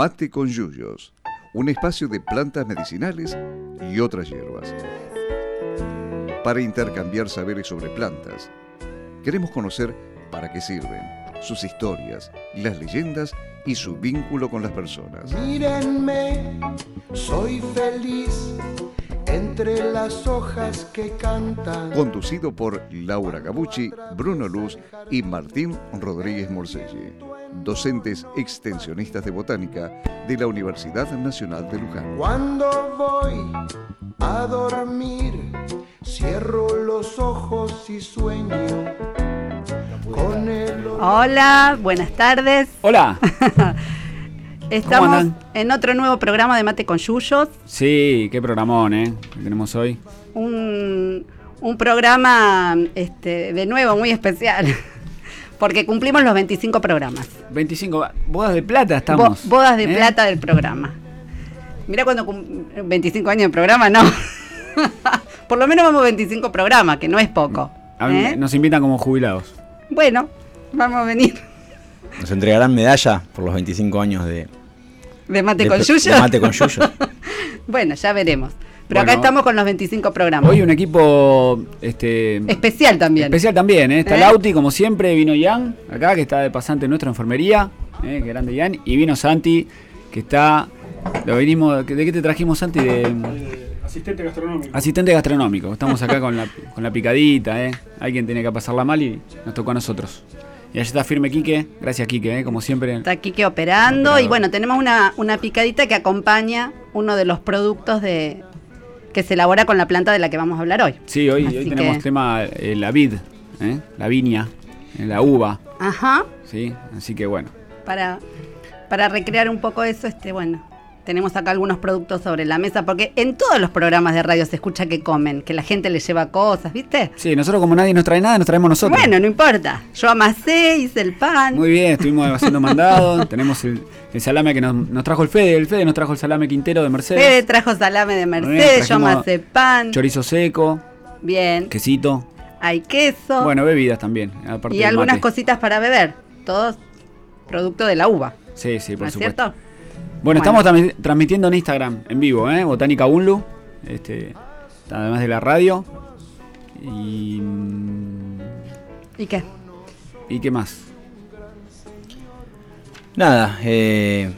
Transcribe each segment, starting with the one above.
Mate con Yuyos, un espacio de plantas medicinales y otras hierbas. Para intercambiar saberes sobre plantas, queremos conocer para qué sirven, sus historias, las leyendas y su vínculo con las personas. Mírenme, soy feliz entre las hojas que cantan. Conducido por Laura Gabucci, Bruno Luz y Martín Rodríguez Morselli, docentes extensionistas de botánica de la Universidad Nacional de Luján. Cuando voy a dormir, cierro los ojos y sueño con el Hola, buenas tardes. Hola. Estamos en otro nuevo programa de Mate con Yuyos. Sí, qué programón, ¿eh? Que tenemos hoy. Un, un programa este, de nuevo muy especial. Porque cumplimos los 25 programas. 25, bodas de plata estamos. Bo- bodas de ¿eh? plata del programa. Mira cuando cum- 25 años de programa, no. Por lo menos vamos 25 programas, que no es poco. A mí ¿eh? Nos invitan como jubilados. Bueno, vamos a venir Nos entregarán medalla por los 25 años de, de Mate de- con de Yuyo. Mate con Yuyo. bueno, ya veremos. Pero acá estamos con los 25 programas. Hoy un equipo este, Especial también. especial también, ¿eh? Está ¿Eh? Lauti, como siempre, vino Ian, acá, que está de pasante en nuestra enfermería. ¿eh? Grande Ian. Y vino Santi, que está. Lo venimos, ¿De qué te trajimos, Santi? De, Asistente gastronómico. Asistente gastronómico. Estamos acá con la, con la picadita, ¿eh? Alguien tenía que pasarla mal y nos tocó a nosotros. Y allá está firme Quique. Gracias, Quique, ¿eh? como siempre. Está Quique operando Operador. y bueno, tenemos una, una picadita que acompaña uno de los productos de que se elabora con la planta de la que vamos a hablar hoy. Sí, hoy, hoy tenemos que- tema eh, la vid, ¿eh? la viña, eh, la uva, Ajá, ¿sí? Así que bueno. para, para recrear un poco eso, este, bueno, tenemos acá algunos productos sobre la mesa, porque en todos los programas de radio se escucha que comen, que la gente le lleva cosas, ¿viste? Sí, nosotros como nadie nos trae nada, nos traemos nosotros. Bueno, no importa. Yo amasé, hice el pan. Muy bien, estuvimos haciendo mandado, tenemos el, el salame que nos, nos trajo el Fede, el Fede nos trajo el salame Quintero de Mercedes, Fede trajo salame de Mercedes, yo amasé pan. chorizo seco, Bien. quesito, Hay queso. bueno, bebidas también, aparte y algunas mate. cositas para beber. Todos producto de la uva. Sí, sí, ¿No por es supuesto. cierto? Bueno, Bueno. estamos transmi- transmitiendo en Instagram, en vivo, ¿eh? Botánica Unlu, este, además de la radio. Y, mm, ¿Y qué? ¿Y qué más? Nada, eh,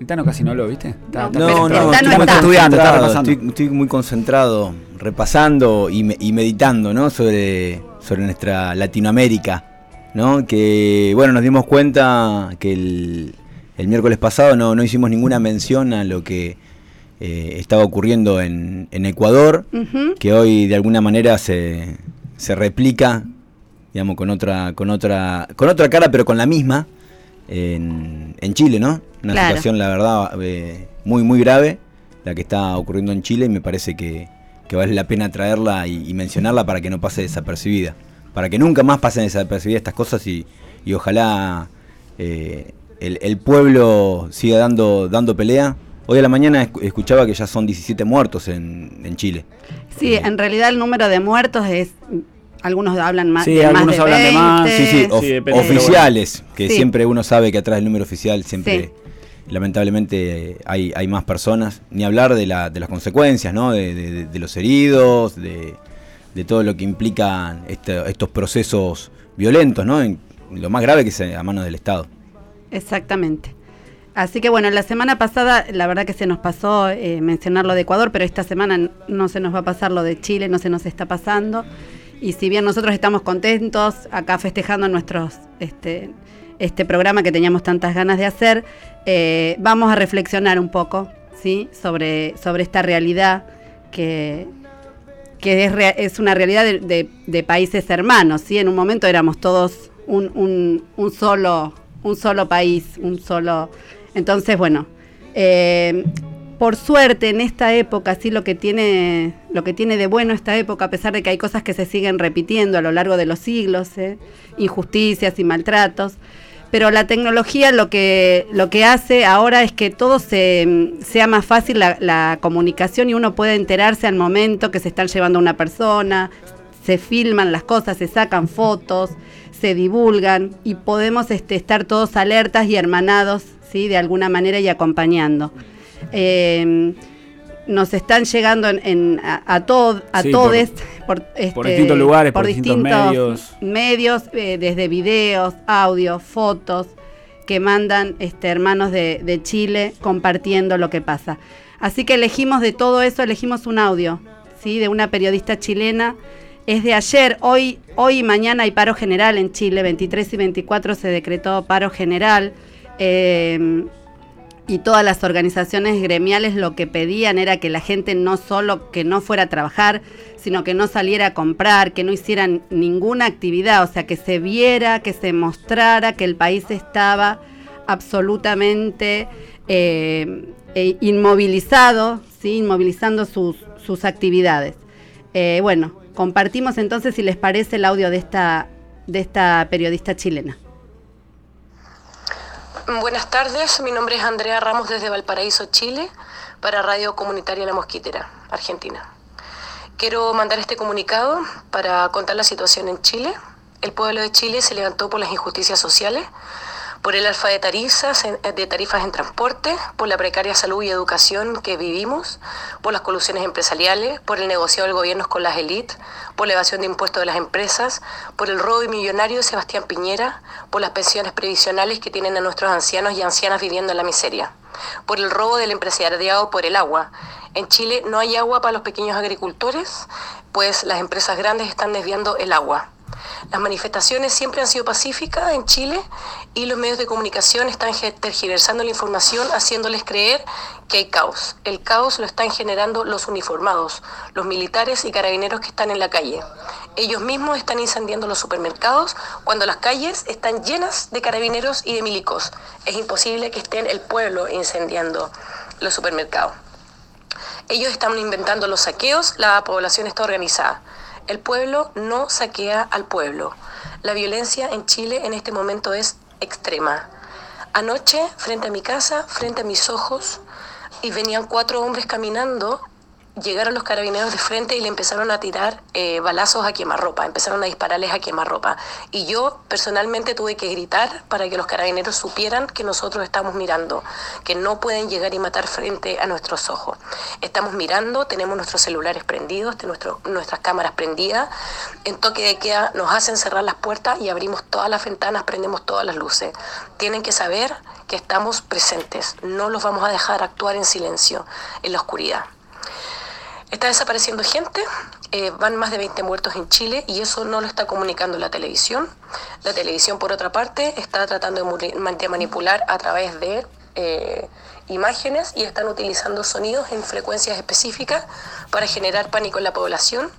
El Tano casi no habló, ¿viste? Está- No, está- no, no, estoy está. estudiando, está estoy, estoy muy concentrado, repasando y, me- y meditando, ¿no? Sobre, sobre nuestra Latinoamérica, ¿no? Que, bueno, nos dimos cuenta que el, el miércoles pasado no, no hicimos ninguna mención a lo que eh, estaba ocurriendo en, en Ecuador, que hoy de alguna manera se, se replica, digamos, con otra, con otra, con otra cara, pero con la misma, en, en Chile, ¿no? Una Claro. situación, la verdad, eh, muy, muy grave, la que está ocurriendo en Chile, y me parece que, que vale la pena traerla y, y mencionarla para que no pase desapercibida. Para que nunca más pasen desapercibidas estas cosas y, y ojalá eh, el, el pueblo siga dando, dando pelea. Hoy a la mañana escu- escuchaba que ya son 17 muertos en, en Chile. Sí, en realidad el número de muertos es. Algunos hablan más, Sí, de más algunos de hablan de 20. más, Sí, sí, of- Sí, depende, oficiales, que Sí. siempre uno sabe que atrás del número oficial siempre, lamentablemente, eh, hay, hay más personas. Ni hablar de, la, de las consecuencias, ¿no? De, de- de los heridos, de, de todo lo que implican este- estos procesos violentos, ¿no? En- lo más grave que es a manos del Estado. Exactamente. Así que bueno, la semana pasada la verdad que se nos pasó eh, mencionar lo de Ecuador, pero esta semana no se nos va a pasar lo de Chile, no se nos está pasando. Y si bien nosotros estamos contentos acá festejando nuestros este, este programa que teníamos tantas ganas de hacer, eh, vamos a reflexionar un poco ¿sí? sobre, sobre esta realidad que, que es, rea- es una realidad de, de- de países hermanos. ¿sí? En un momento éramos todos un, un- un solo, un solo país, un solo... Entonces, bueno, eh, por suerte en esta época, sí lo que tiene, lo que tiene de bueno esta época, a pesar de que hay cosas que se siguen repitiendo a lo largo de los siglos, ¿eh? injusticias y maltratos, pero la tecnología lo que, lo que hace ahora es que todo se, sea más fácil la, la comunicación y uno puede enterarse al momento que se están llevando a una persona, se filman las cosas, se sacan fotos, se divulgan y podemos este, estar todos alertas y hermanados, ¿sí? de alguna manera y acompañando. Eh, nos están llegando en, a, a, todos por, este, distintos lugares, por, distintos, medios, medios eh, desde videos, audios, fotos que mandan este, hermanos de, de, Chile compartiendo lo que pasa. Así que elegimos de todo eso, elegimos un audio, ¿sí? de una periodista chilena. Es de ayer, hoy, hoy y mañana hay paro general en Chile, 23 y 24 se decretó paro general. Eh, y todas las organizaciones gremiales lo que pedían era que la gente no solo que no fuera a trabajar, sino que no saliera a comprar, que no hicieran ninguna actividad, o sea, que se viera, que se mostrara que el país estaba absolutamente eh, eh, inmovilizado, ¿sí? inmovilizando sus, sus actividades. Eh, bueno, compartimos entonces, si les parece, el audio de esta, de esta periodista chilena. Buenas tardes, mi nombre es Andrea Ramos desde Valparaíso, Chile, para Radio Comunitaria La Mosquitera, Argentina. Quiero mandar este comunicado para contar la situación en Chile. El pueblo de Chile se levantó por las injusticias sociales por el alfa de tarifas, de tarifas en transporte, por la precaria salud y educación que vivimos, por las colusiones empresariales, por el negocio del gobierno con las élites, por la evasión de impuestos de las empresas, por el robo millonario de Sebastián Piñera, por las pensiones previsionales que tienen a nuestros ancianos y ancianas viviendo en la miseria, por el robo del empresariado por el agua. En Chile no hay agua para los pequeños agricultores, pues las empresas grandes están desviando el agua. Las manifestaciones siempre han sido pacíficas en Chile y los medios de comunicación están tergiversando la información haciéndoles creer que hay caos. El caos lo están generando los uniformados, los militares y carabineros que están en la calle. Ellos mismos están incendiando los supermercados cuando las calles están llenas de carabineros y de milicos. Es imposible que estén el pueblo incendiando los supermercados. Ellos están inventando los saqueos, la población está organizada. El pueblo no saquea al pueblo. La violencia en Chile en este momento es extrema. Anoche, frente a mi casa, frente a mis ojos, y venían cuatro hombres caminando llegaron los carabineros de frente y le empezaron a tirar eh, balazos a quemarropa, empezaron a dispararles a quemarropa. Y yo personalmente tuve que gritar para que los carabineros supieran que nosotros estamos mirando, que no pueden llegar y matar frente a nuestros ojos. Estamos mirando, tenemos nuestros celulares prendidos, nuestras cámaras prendidas, en toque de queda nos hacen cerrar las puertas y abrimos todas las ventanas, prendemos todas las luces. Tienen que saber que estamos presentes, no los vamos a dejar actuar en silencio, en la oscuridad. Está desapareciendo gente, eh, van más de 20 muertos en Chile y eso no lo está comunicando la televisión. La televisión, por otra parte, está tratando de manipular a través de eh, imágenes y están utilizando sonidos en frecuencias específicas para generar pánico en la población.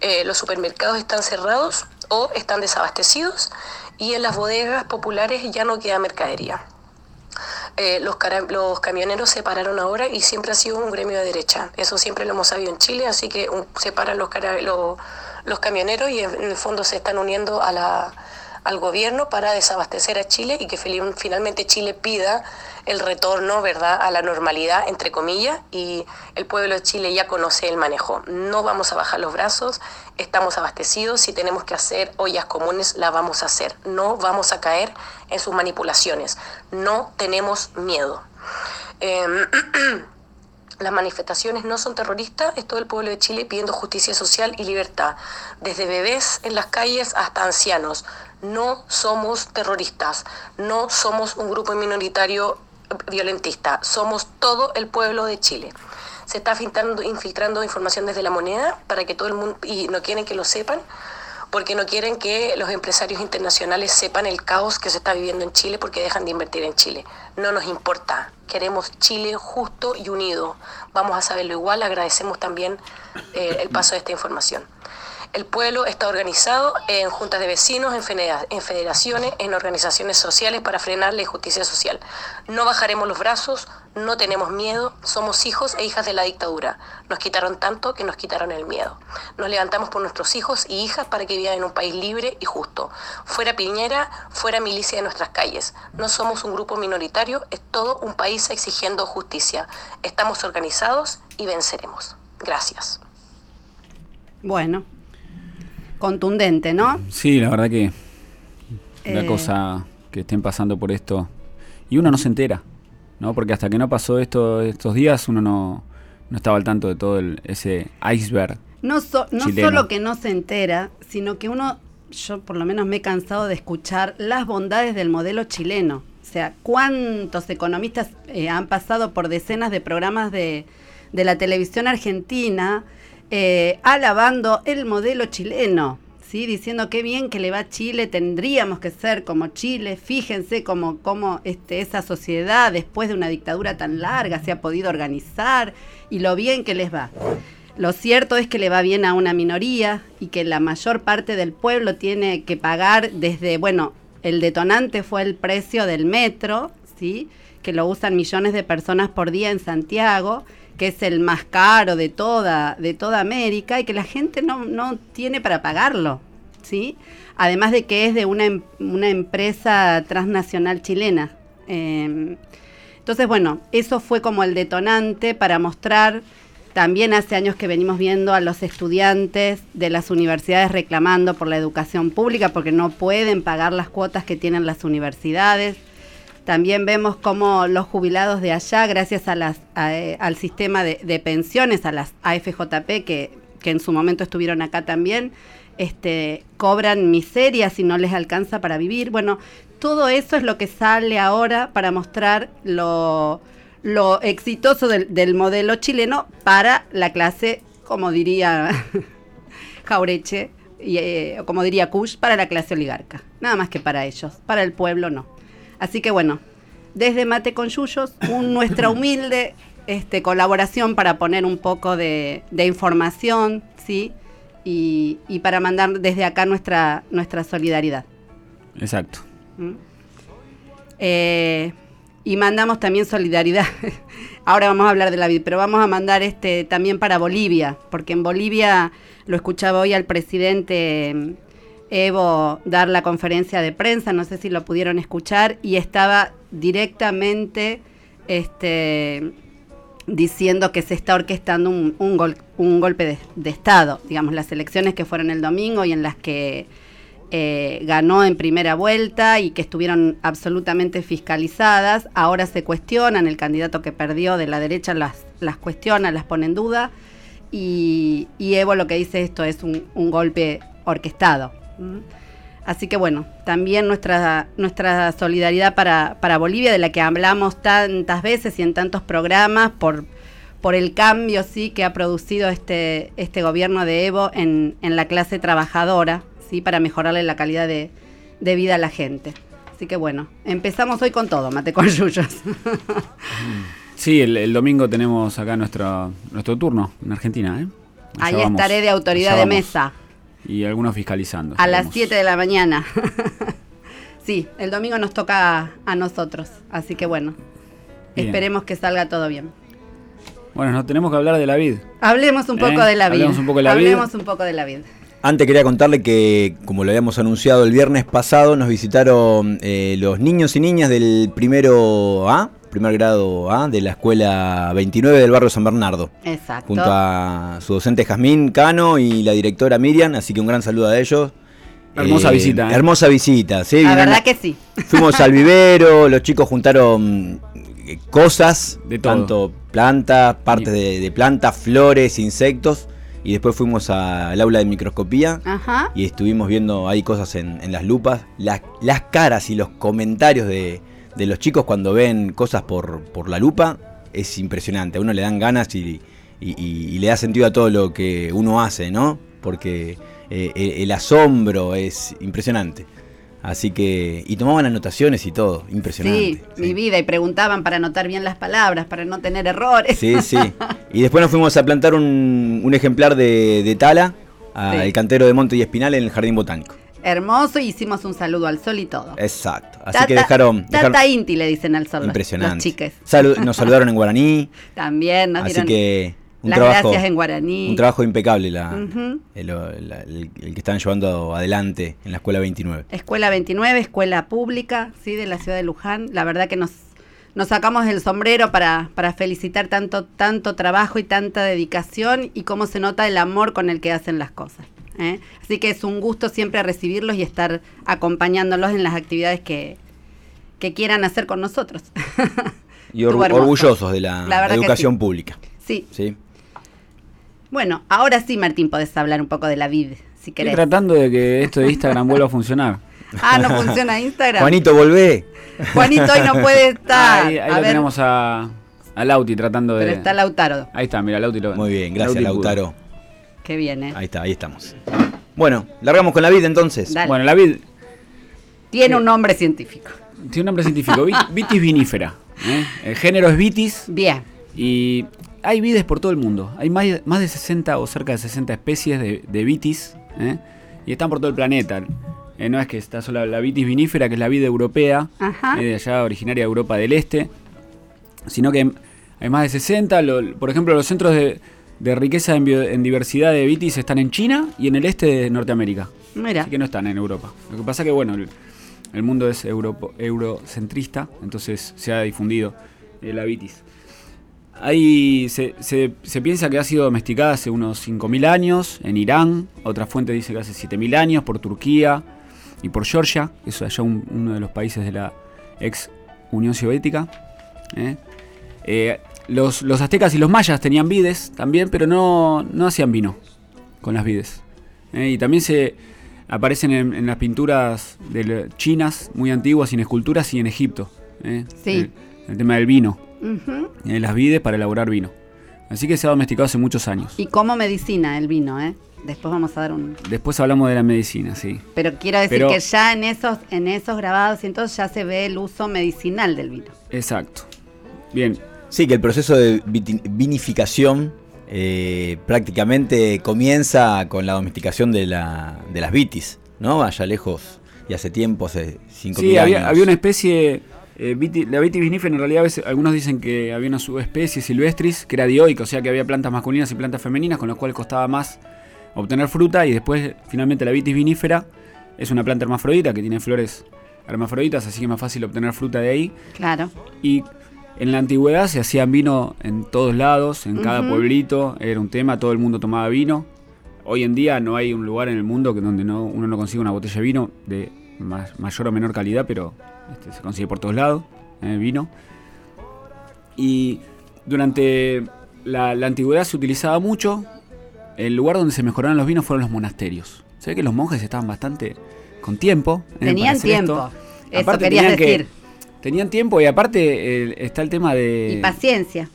Eh, los supermercados están cerrados o están desabastecidos y en las bodegas populares ya no queda mercadería. Eh, los, los, camioneros se pararon ahora y siempre ha sido un gremio de derecha. Eso siempre lo hemos sabido en Chile, así que se paran los, los, los, camioneros y en el fondo se están uniendo a la, al gobierno para desabastecer a Chile y que finalmente Chile pida el retorno, ¿verdad?, a la normalidad, entre comillas, y el pueblo de Chile ya conoce el manejo. No vamos a bajar los brazos, estamos abastecidos, si tenemos que hacer ollas comunes, la vamos a hacer. No vamos a caer en sus manipulaciones, no tenemos miedo. Em, las manifestaciones no son terroristas, es todo el pueblo de Chile pidiendo justicia social y libertad, desde bebés en las calles hasta ancianos. No somos terroristas, no somos un grupo minoritario violentista, somos todo el pueblo de Chile. Se está infiltrando, información desde la moneda para que todo el mundo, y no quieren que lo sepan, porque no quieren que los empresarios internacionales sepan el caos que se está viviendo en Chile porque dejan de invertir en Chile. No nos importa, queremos Chile justo y unido. Vamos a saberlo igual, agradecemos también eh, el paso de esta información. El pueblo está organizado en juntas de vecinos, en federaciones, en organizaciones sociales para frenar la injusticia social. No bajaremos los brazos, no tenemos miedo, somos hijos e hijas de la dictadura. Nos quitaron tanto que nos quitaron el miedo. Nos levantamos por nuestros hijos y hijas para que vivan en un país libre y justo. Fuera Piñera, fuera milicia de nuestras calles. No somos un grupo minoritario, es todo un país exigiendo justicia. Estamos organizados y venceremos. Gracias. Bueno, contundente, ¿no? Sí, la verdad que una eh. cosa que estén pasando por esto y uno no se entera, ¿no? Porque hasta que no pasó esto estos días uno no, no estaba al tanto de todo el, ese iceberg. No, so- no Chileno. solo que no se entera, sino que uno, yo por lo menos me he cansado de escuchar las bondades del modelo chileno. O sea, cuántos economistas eh, han pasado por decenas de programas de, de la televisión argentina eh, alabando el modelo chileno, ¿sí? diciendo qué bien que le va a Chile, tendríamos que ser como Chile, fíjense cómo, cómo este, esa sociedad después de una dictadura tan larga se ha podido organizar y lo bien que les va. Lo cierto es que le va bien a una minoría y que la mayor parte del pueblo tiene que pagar desde, bueno, el detonante fue el precio del metro, ¿sí? que lo usan millones de personas por día en Santiago, que es el más caro de toda, de toda América y que la gente no, no tiene para pagarlo. ¿sí? Además de que es de una, em- una empresa transnacional chilena. Eh, entonces, bueno, eso fue como el detonante para mostrar, también hace años que venimos viendo a los estudiantes de las universidades reclamando por la educación pública porque no pueden pagar las cuotas que tienen las universidades. También vemos cómo los jubilados de allá, gracias a las, a, eh, al sistema de, pensiones, a las AFJP, que, en su momento estuvieron acá también, este, cobran miserias y no les alcanza para vivir. Bueno, todo eso es lo que sale ahora para mostrar lo, exitoso del, del modelo chileno para la clase, como diría Jaureche, y, eh, como diría Kush, para la clase oligarca. Nada más que para ellos, para el pueblo no. Así que bueno, desde Mate con Yuyos, un- nuestra humilde este, colaboración para poner un poco de, de información, ¿sí? Y, y para mandar desde acá nuestra, nuestra solidaridad. Exacto. ¿Mm? Eh, y mandamos también solidaridad. Ahora vamos a hablar de la vida, pero vamos a mandar este también para Bolivia, porque en Bolivia lo escuchaba hoy al presidente Evo dar la conferencia de prensa, no sé si lo pudieron escuchar, y estaba directamente este, diciendo que se está orquestando un, un gol- un golpe de, Estado, digamos, las elecciones que fueron el domingo y en las que eh, ganó en primera vuelta y que estuvieron absolutamente fiscalizadas, ahora se cuestionan, el candidato que perdió de la derecha las, las cuestiona, las pone en duda, y, y Evo lo que dice esto es un, un golpe orquestado. ¿M? Así que bueno, también nuestra, nuestra solidaridad para, para Bolivia, de la que hablamos tantas veces y en tantos programas, por, por el cambio sí que ha producido este, este gobierno de Evo en, en la clase trabajadora, sí, para mejorarle la calidad de, de vida a la gente. Así que bueno, empezamos hoy con todo, mate con yuyos. Sí, el, el domingo tenemos acá nuestro, nuestro turno en Argentina. ¿eh? Allá Ahí vamos, estaré de autoridad de mesa. Y algunos fiscalizando. A las estaremos. 7 de la mañana. sí, el domingo nos toca a, a nosotros. Así que bueno, Bien. esperemos que salga todo bien. Bueno, nos tenemos que hablar de la vid. Hablemos un ¿Eh? poco de la vida. Hablemos un poco de la vid. Hablemos un poco de la vida. Antes quería contarle que, como lo habíamos anunciado el viernes pasado, nos visitaron eh, los niños y niñas del primero A, primer grado A, de la escuela 29 del barrio San Bernardo, Exacto. junto a su docente Jazmín Cano y la directora Miriam, así que un gran saludo a ellos. Hermosa visita, ¿eh? Hermosa visita, sí. la verdad que sí. Fuimos al vivero, los chicos juntaron eh, cosas, De todo. tanto plantas, partes de, de plantas, flores, insectos, y después fuimos al aula de microscopía Ajá. y estuvimos viendo ahí cosas en, en las lupas. Las, las caras y los comentarios de, de los chicos cuando ven cosas por, por la lupa es impresionante. A uno le dan ganas y, y- y- y le da sentido a todo lo que uno hace, ¿no? Porque eh, el, asombro es impresionante. Así que. Y tomaban anotaciones y todo. Impresionante. Sí, mi vida. Y preguntaban para anotar bien las palabras, para no tener errores. Sí, sí. Y después nos fuimos a plantar un, un ejemplar de, de tala al Sí. cantero de Monte y Espinal en el Jardín Botánico. Hermoso. y Hicimos un saludo al sol y todo. Exacto. Así Tata- que dejaron. dejaron- Tata Inti le dicen al sol. impresionante. Los chiques. Salu- nos saludaron en guaraní. También nos así dieron que un las trabajo, gracias en guaraní. un trabajo impecable la, el- el que están llevando adelante en la escuela 29. Escuela 29, escuela pública, sí, de la ciudad de Luján. La verdad que nos, nos sacamos el sombrero para, para felicitar tanto, tanto trabajo y tanta dedicación y cómo se nota el amor con el que hacen las cosas. ¿Eh? Así que es un gusto siempre recibirlos y estar acompañándolos en las actividades que, que quieran hacer con nosotros. Y or- orgullosos de la, educación sí. pública. sí. ¿sí? Bueno, ahora sí, Martín, podés hablar un poco de la vid, si Estoy querés. tratando de que esto de Instagram vuelva a funcionar. Ah, no funciona Instagram. Juanito, volvé. Juanito hoy no puede estar. ahí ahí a lo ver, tenemos a, a Lauti tratando de. pero está Lautaro. Ahí está, mira, Lauti lo. Muy bien, gracias Lauti. Lautaro. Bien, ¿eh? Ahí está, ahí estamos. Bueno, largamos con la vida entonces. Dale. Bueno, la vid Tiene un nombre científico. tiene un nombre científico, vit- vitis vinífera. ¿eh? El género es vitis Bien. y hay vides por todo el mundo. Hay más, más de 60 o cerca de 60 especies de, de vitis ¿eh? y están por todo el planeta. Eh, no es que está solo la vitis vinífera, que es la vid europea, Ajá. eh, de allá originaria de Europa del Este, sino que hay más de 60. lo- por ejemplo, los centros de, de riqueza en, diversidad de vitis están en China y en el este de Norteamérica. Mira. Así que no están en Europa. Lo que pasa que, bueno, el, el mundo es europo- eurocentrista, entonces se ha difundido eh, la vitis. Ahí se, se- se piensa que ha sido domesticada hace unos 5.000 años en Irán, otra fuente dice que hace 7.000 años por Turquía y por Georgia, que es allá un- uno de los países de la ex Unión Soviética. ¿eh? Eh, los, los aztecas y los mayas tenían vides también, pero no, no hacían vino con las vides. ¿eh? Y también se aparecen en, en las pinturas de chinas muy antiguas en esculturas y en Egipto. ¿eh? Sí. El, el tema del vino, eh, las vides para elaborar vino. Así que se ha domesticado hace muchos años. Y como medicina el vino, ¿eh? Después vamos a dar un... Después hablamos de la medicina, sí. Pero quiero decir Pero- que ya en esos, en esos grabados y entonces ya se ve el uso medicinal del vino. Exacto. Bien, Sí, que el proceso de vinificación eh, prácticamente comienza con la domesticación de, la, de las vitis, ¿no? Allá lejos y hace tiempo, hace 5.000 Sí, años. había, había una especie, eh, viti- la vitis vinífera en realidad a veces, algunos dicen que había una subespecie silvestris que era dioica, o sea que había plantas masculinas y plantas femeninas con las cuales costaba más obtener fruta y después finalmente la vitis vinífera es una planta hermafrodita que tiene flores hermafroditas, así que es más fácil obtener fruta de ahí. Claro. Y en la antigüedad se hacían vino en todos lados, en cada pueblito, era un tema, todo el mundo tomaba vino. Hoy en día no hay un lugar en el mundo que donde no, uno no consiga una botella de vino de más- mayor o menor calidad, pero este, se consigue por todos lados, eh, vino. Y durante la, la antigüedad se utilizaba mucho. El lugar donde se mejoraron los vinos fueron los monasterios. Se ve que los monjes estaban bastante con tiempo. eh, Tenían tiempo. esto. Eso Aparte querías tenían que- decir. Tenían tiempo y aparte eh, está el tema de Y paciencia.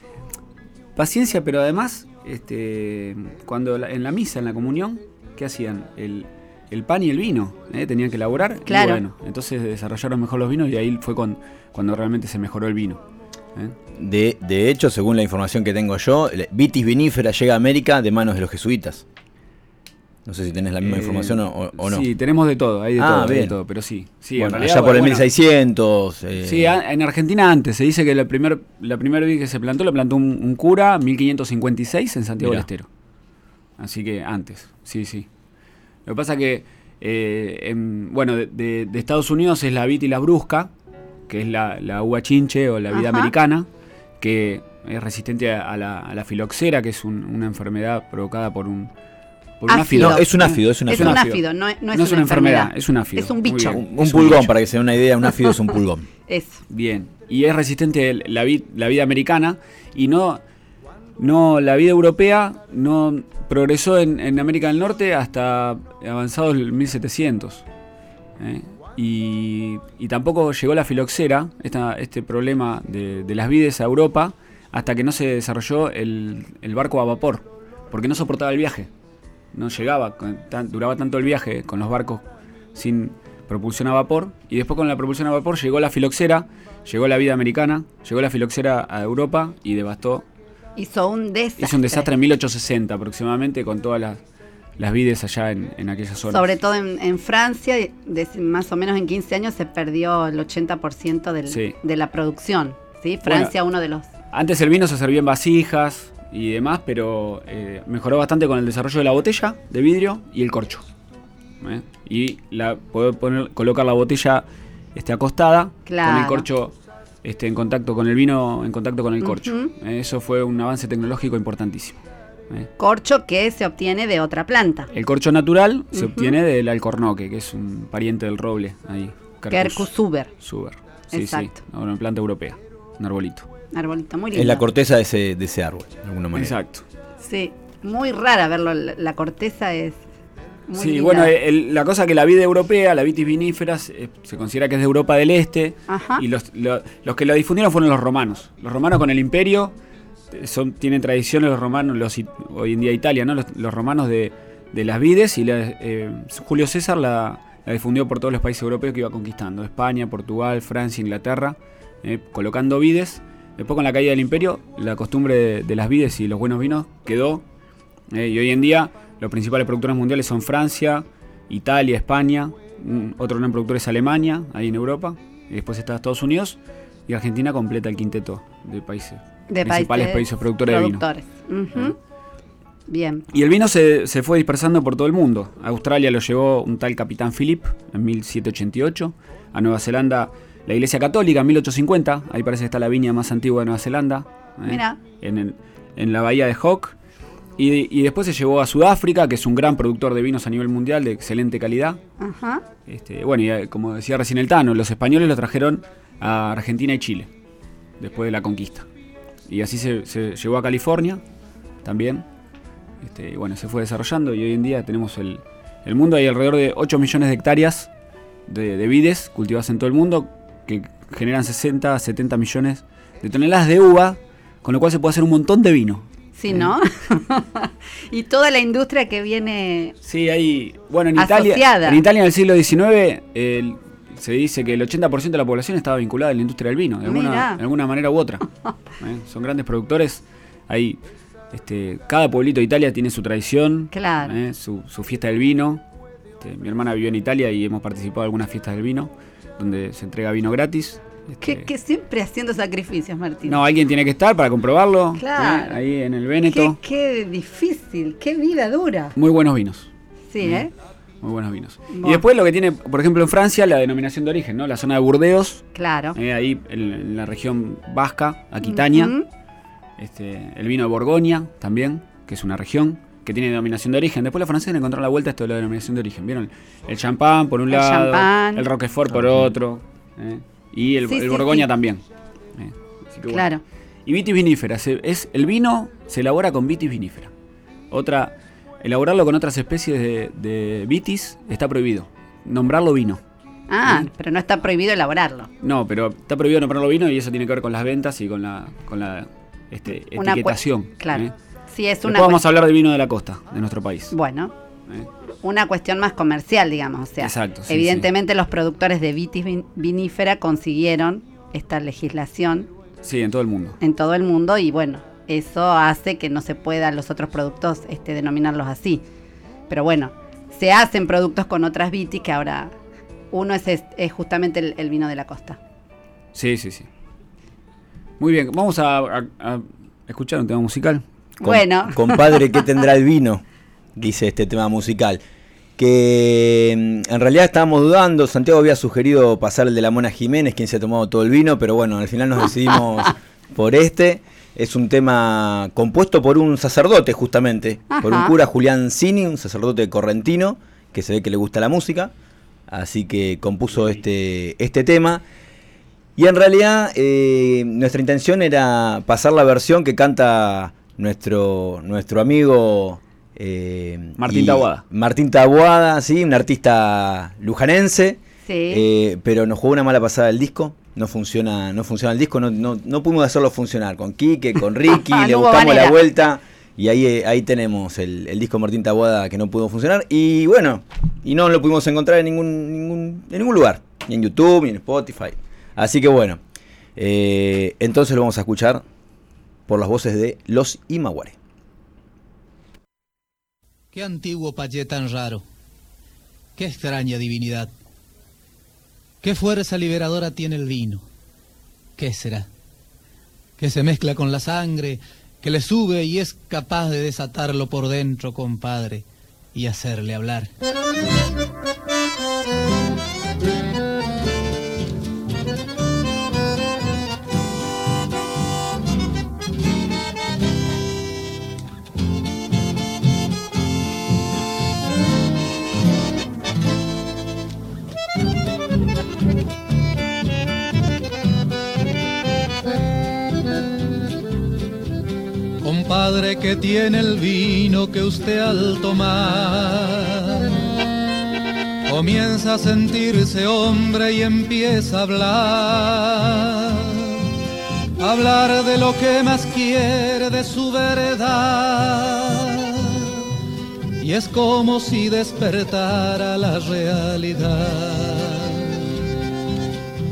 paciencia, pero además, este, cuando la- en la misa, en la comunión, ¿qué hacían? El, el pan y el vino, ¿eh? tenían que elaborar. y Claro. bueno, entonces desarrollaron mejor los vinos y ahí fue con- cuando realmente se mejoró el vino. ¿eh? De, de hecho, según la información que tengo yo, el vitis vinífera llega a América de manos de los jesuitas. No sé si tenés la misma Eh, información o, o no. Sí, tenemos de todo, hay de Ah, todo, hay de bien. todo, pero sí. sí en Bueno, realidad, allá por el bueno, 1600. eh, Sí, a- en Argentina antes, se dice que la primer, la primera vid que se plantó, la plantó un, un cura 1556 en Santiago Mirá. del Estero. Así que antes, sí, sí. Lo que pasa que, eh, en- bueno, de, de- de Estados Unidos es la vid y la brusca, que es la, la uva chinche o la vida Ajá. americana, que es resistente a, a la, a la filoxera, que es un- una enfermedad provocada por un, por un Áfido. No, es un áfido, es un Es áfido. un áfido. áfido, no, es- no es No es una una enfermedad, enfermedad. es un áfido. Es un bicho. Un, un Es un pulgón, bicho. para que se den una idea, un áfido es un pulgón. Eso. Bien, y es resistente la, vid- la vida americana y no, no la vida europea no progresó en, en América del Norte hasta avanzado el 1700. ¿eh? Y, y tampoco llegó la filoxera, esta- este problema de, de las vides a Europa, hasta que no se desarrolló el, el barco a vapor, porque no soportaba el viaje. No llegaba, tan- duraba tanto el viaje con los barcos sin propulsión a vapor. Y después con la propulsión a vapor llegó la filoxera, llegó la vida americana, llegó la filoxera a Europa y devastó. Hizo un desastre. Hizo un desastre en 1860 aproximadamente con todas las, las vides allá en, en aquellas zonas. Sobre todo en, en Francia, de- más o menos en 15 años se perdió el 80% del- Sí. de la producción. ¿sí? Francia, uno de los... Antes el vino se servía en vasijas y demás, pero eh, mejoró bastante con el desarrollo de la botella de vidrio y el corcho. ¿eh? Y la, poder poner, colocar la botella este, acostada con el corcho este, en contacto con el vino, en contacto con el corcho. Eh, Eso fue un avance tecnológico importantísimo. ¿eh? Corcho que se obtiene de otra planta. El corcho natural se obtiene del alcornoque, que es un pariente del roble ahí. Quercus suber. Suber. Sí, Exacto. sí. Una planta europea. Un arbolito. Arbolito, muy lindo. Es la corteza de ese, de ese árbol, de alguna manera. Exacto. Sí, muy rara verlo. La, la corteza es. Muy sí, linda. bueno, eh, el- la cosa que la vid europea, la vitis vinífera, se, se considera que es de Europa del Este. Ajá. Y los, lo- los que la difundieron fueron los romanos. Los romanos con el imperio eh, son, tienen tradiciones los romanos, los, hoy en día Italia, ¿no? Los, los romanos de, de las vides y la- eh, Julio César la, la difundió por todos los países europeos que iba conquistando. España, Portugal, Francia, Inglaterra, eh, colocando vides. Después con la caída del imperio, la costumbre de, de las vides y los buenos vinos quedó. eh, y hoy en día los principales productores mundiales son Francia, Italia, España. un- otro gran productor es Alemania, ahí en Europa. Y después está Estados Unidos. Y Argentina completa el quinteto de países. de principales países productores de vino. Ujú. Bien. Y el vino se, se fue dispersando por todo el mundo. A Australia lo llevó un tal Capitán Philip en 1788. A Nueva Zelanda la Iglesia Católica en 1850. Ahí parece que está la viña más antigua de Nueva Zelanda. ¿eh? Mira. En, el- en la bahía de Hawke. Y, y después se llevó a Sudáfrica, que es un gran productor de vinos a nivel mundial de excelente calidad. Ajá. Este, bueno, y eh, como decía recién el Tano, los españoles lo trajeron a Argentina y Chile, después de la conquista. Y así se, se llevó a California también. Este, y bueno, se fue desarrollando y hoy en día tenemos el, el mundo. Hay alrededor de 8 millones de hectáreas de, de vides cultivadas en todo el mundo que generan 60, 70 millones de toneladas de uva, con lo cual se puede hacer un montón de vino. Sí, ¿no? y toda la industria que viene. Sí, hay. Bueno, en Asociada. Italia, en Italia en el siglo XIX el- se dice que el 80% de la población estaba vinculada a la industria del vino, de alguna, Mirá. de alguna manera u otra. ¿eh? Son grandes productores. Hay, este, cada pueblito de Italia tiene su tradición, Claro. ¿eh? su, su fiesta del vino. Este, mi hermana vivió en Italia y hemos participado en algunas fiestas del vino, donde se entrega vino gratis. Que, Este, que siempre haciendo sacrificios, Martín. no, alguien tiene que estar para comprobarlo. ¿eh? Claro. Ahí en el Véneto. qué difícil, qué vida dura. Muy buenos vinos. Sí, ¿eh? Muy buenos vinos. Bueno. Y después lo que tiene, por ejemplo, en Francia, la denominación de origen, ¿no? La zona de Burdeos, Claro. eh, ahí en, en la región vasca, Aquitania. Este, el vino de Borgoña también, que es una región que tiene denominación de origen. Después los franceses encontraron la vuelta a esto de la denominación de origen. ¿Vieron? El champán por un El lado, champán. el Roquefort por otro, eh, y el, Sí, el sí, Borgoña sí. también. eh. Así que bueno. Claro. Y vitis vinífera, se- es, el vino se elabora con vitis vinífera. Otra, elaborarlo con otras especies de, de vitis está prohibido. Nombrarlo vino. Ah, pero no está prohibido elaborarlo. No, pero está prohibido nombrarlo vino y eso tiene que ver con las ventas y con la, con la este, etiquetación. Claro. Sí, es Después una vamos a hablar de vino de la costa, de nuestro país. Bueno, ¿eh? una cuestión más comercial, digamos. O sea, Exacto, sí, evidentemente los productores de vitis vin- vinífera consiguieron esta legislación Sí, en todo el mundo. en todo el mundo y bueno, eso hace que no se pueda los otros productos este, denominarlos así. Pero bueno, se hacen productos con otras vitis que ahora uno es, es- es justamente el, el vino de la costa. Sí, sí, sí. Muy bien, vamos a, a- a escuchar un tema musical. Com- Bueno. Compadre, ¿qué tendrá el vino? Dice este tema musical. Que mm, en realidad estábamos dudando. Santiago había sugerido pasar el de la Mona Jiménez, quien se ha tomado todo el vino, pero bueno, al final nos decidimos por este. Es un tema compuesto por un sacerdote, justamente, por un cura Julián Cini, un sacerdote correntino, que se ve que le gusta la música. Así que compuso este, este tema. Y en realidad eh, nuestra intención era pasar la versión que canta nuestro, nuestro amigo eh, Martín Taboada. Martín Taboada, sí, un artista lujanense. Sí. eh, pero nos jugó una mala pasada el disco. No funciona, no funciona el disco, no, no, no pudimos hacerlo funcionar. Con Quique, con Ricky, No le buscamos manera. la vuelta. Y ahí, eh, ahí tenemos el, el disco Martín Taboada que no pudo funcionar. Y bueno, y no lo pudimos encontrar en ningún, ningún, en ningún lugar. Ni en YouTube, ni en Spotify. Así que bueno, eh, entonces lo vamos a escuchar por las voces de Los Imaguare. Qué antiguo payé tan raro. Qué extraña divinidad. Qué fuerza liberadora tiene el vino. ¿Qué será? Que se mezcla con la sangre, que le sube y es capaz de desatarlo por dentro, compadre, y hacerle hablar. Compadre que tiene el vino que usted al tomar comienza a sentirse hombre y empieza a hablar. Hablar de lo que más quiere, de su verdad. Y es como si despertara la realidad.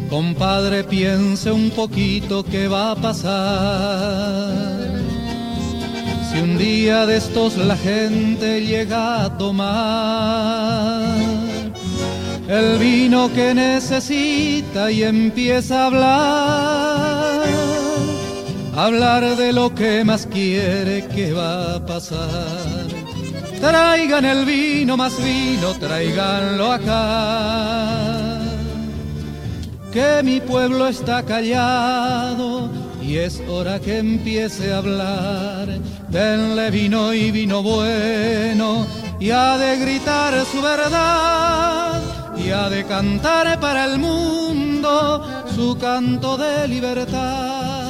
Compadre, piense un poquito qué va a pasar. Si un día de estos la gente llega a tomar el vino que necesita y empieza a hablar, hablar de lo que más quiere que va a pasar. Traigan el vino, más vino, traiganlo acá que mi pueblo está callado y es hora que empiece a hablar. Denle vino y vino bueno y ha de gritar su verdad y ha de cantar para el mundo su canto de libertad.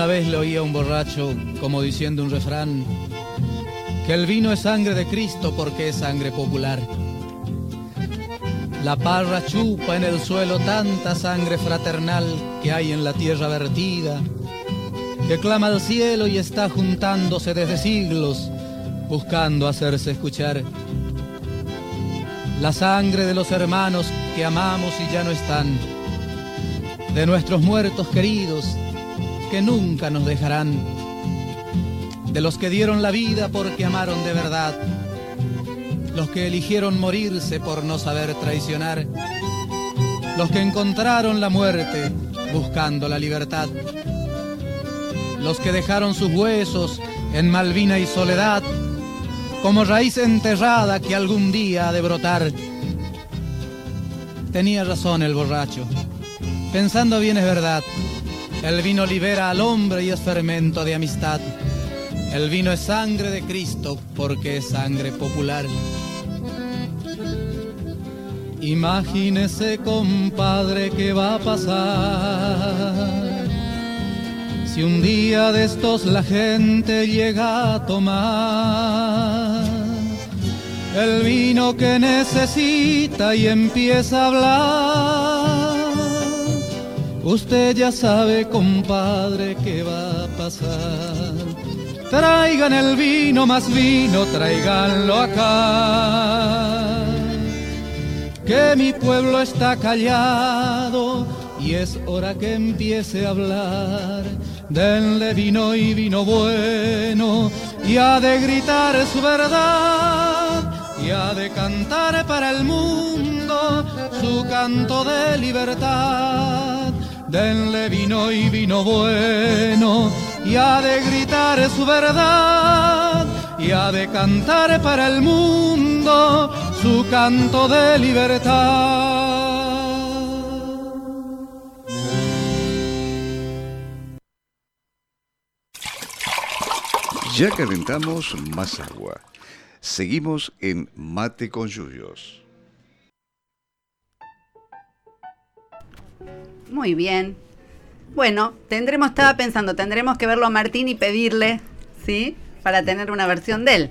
Una vez le oía un borracho como diciendo un refrán, que el vino es sangre de Cristo porque es sangre popular. La parra chupa en el suelo tanta sangre fraternal que hay en la tierra vertida, que clama al cielo y está juntándose desde siglos, buscando hacerse escuchar. La sangre de los hermanos que amamos y ya no están, de nuestros muertos queridos que nunca nos dejarán, de los que dieron la vida porque amaron de verdad, los que eligieron morirse por no saber traicionar, los que encontraron la muerte buscando la libertad, los que dejaron sus huesos en Malvina y soledad, como raíz enterrada que algún día ha de brotar. Tenía razón el borracho, pensando bien es verdad, el vino libera al hombre y es fermento de amistad. El vino es sangre de Cristo porque es sangre popular. Imagínese, compadre, qué va a pasar si un día de estos la gente llega a tomar el vino que necesita y empieza a hablar Usted ya sabe, compadre, qué va a pasar. Traigan el vino, más vino, traiganlo acá. Que mi pueblo está callado y es hora que empiece a hablar. Denle vino y vino bueno y ha de gritar su verdad y ha de cantar para el mundo su canto de libertad denle vino y vino bueno, y ha de gritar su verdad, y ha de cantar para el mundo su canto de libertad. Ya calentamos más agua. Seguimos en Mate con Yuyos. Muy bien. Bueno, tendremos, estaba pensando, tendremos que verlo a Martín y pedirle, ¿sí? Para tener una versión de él.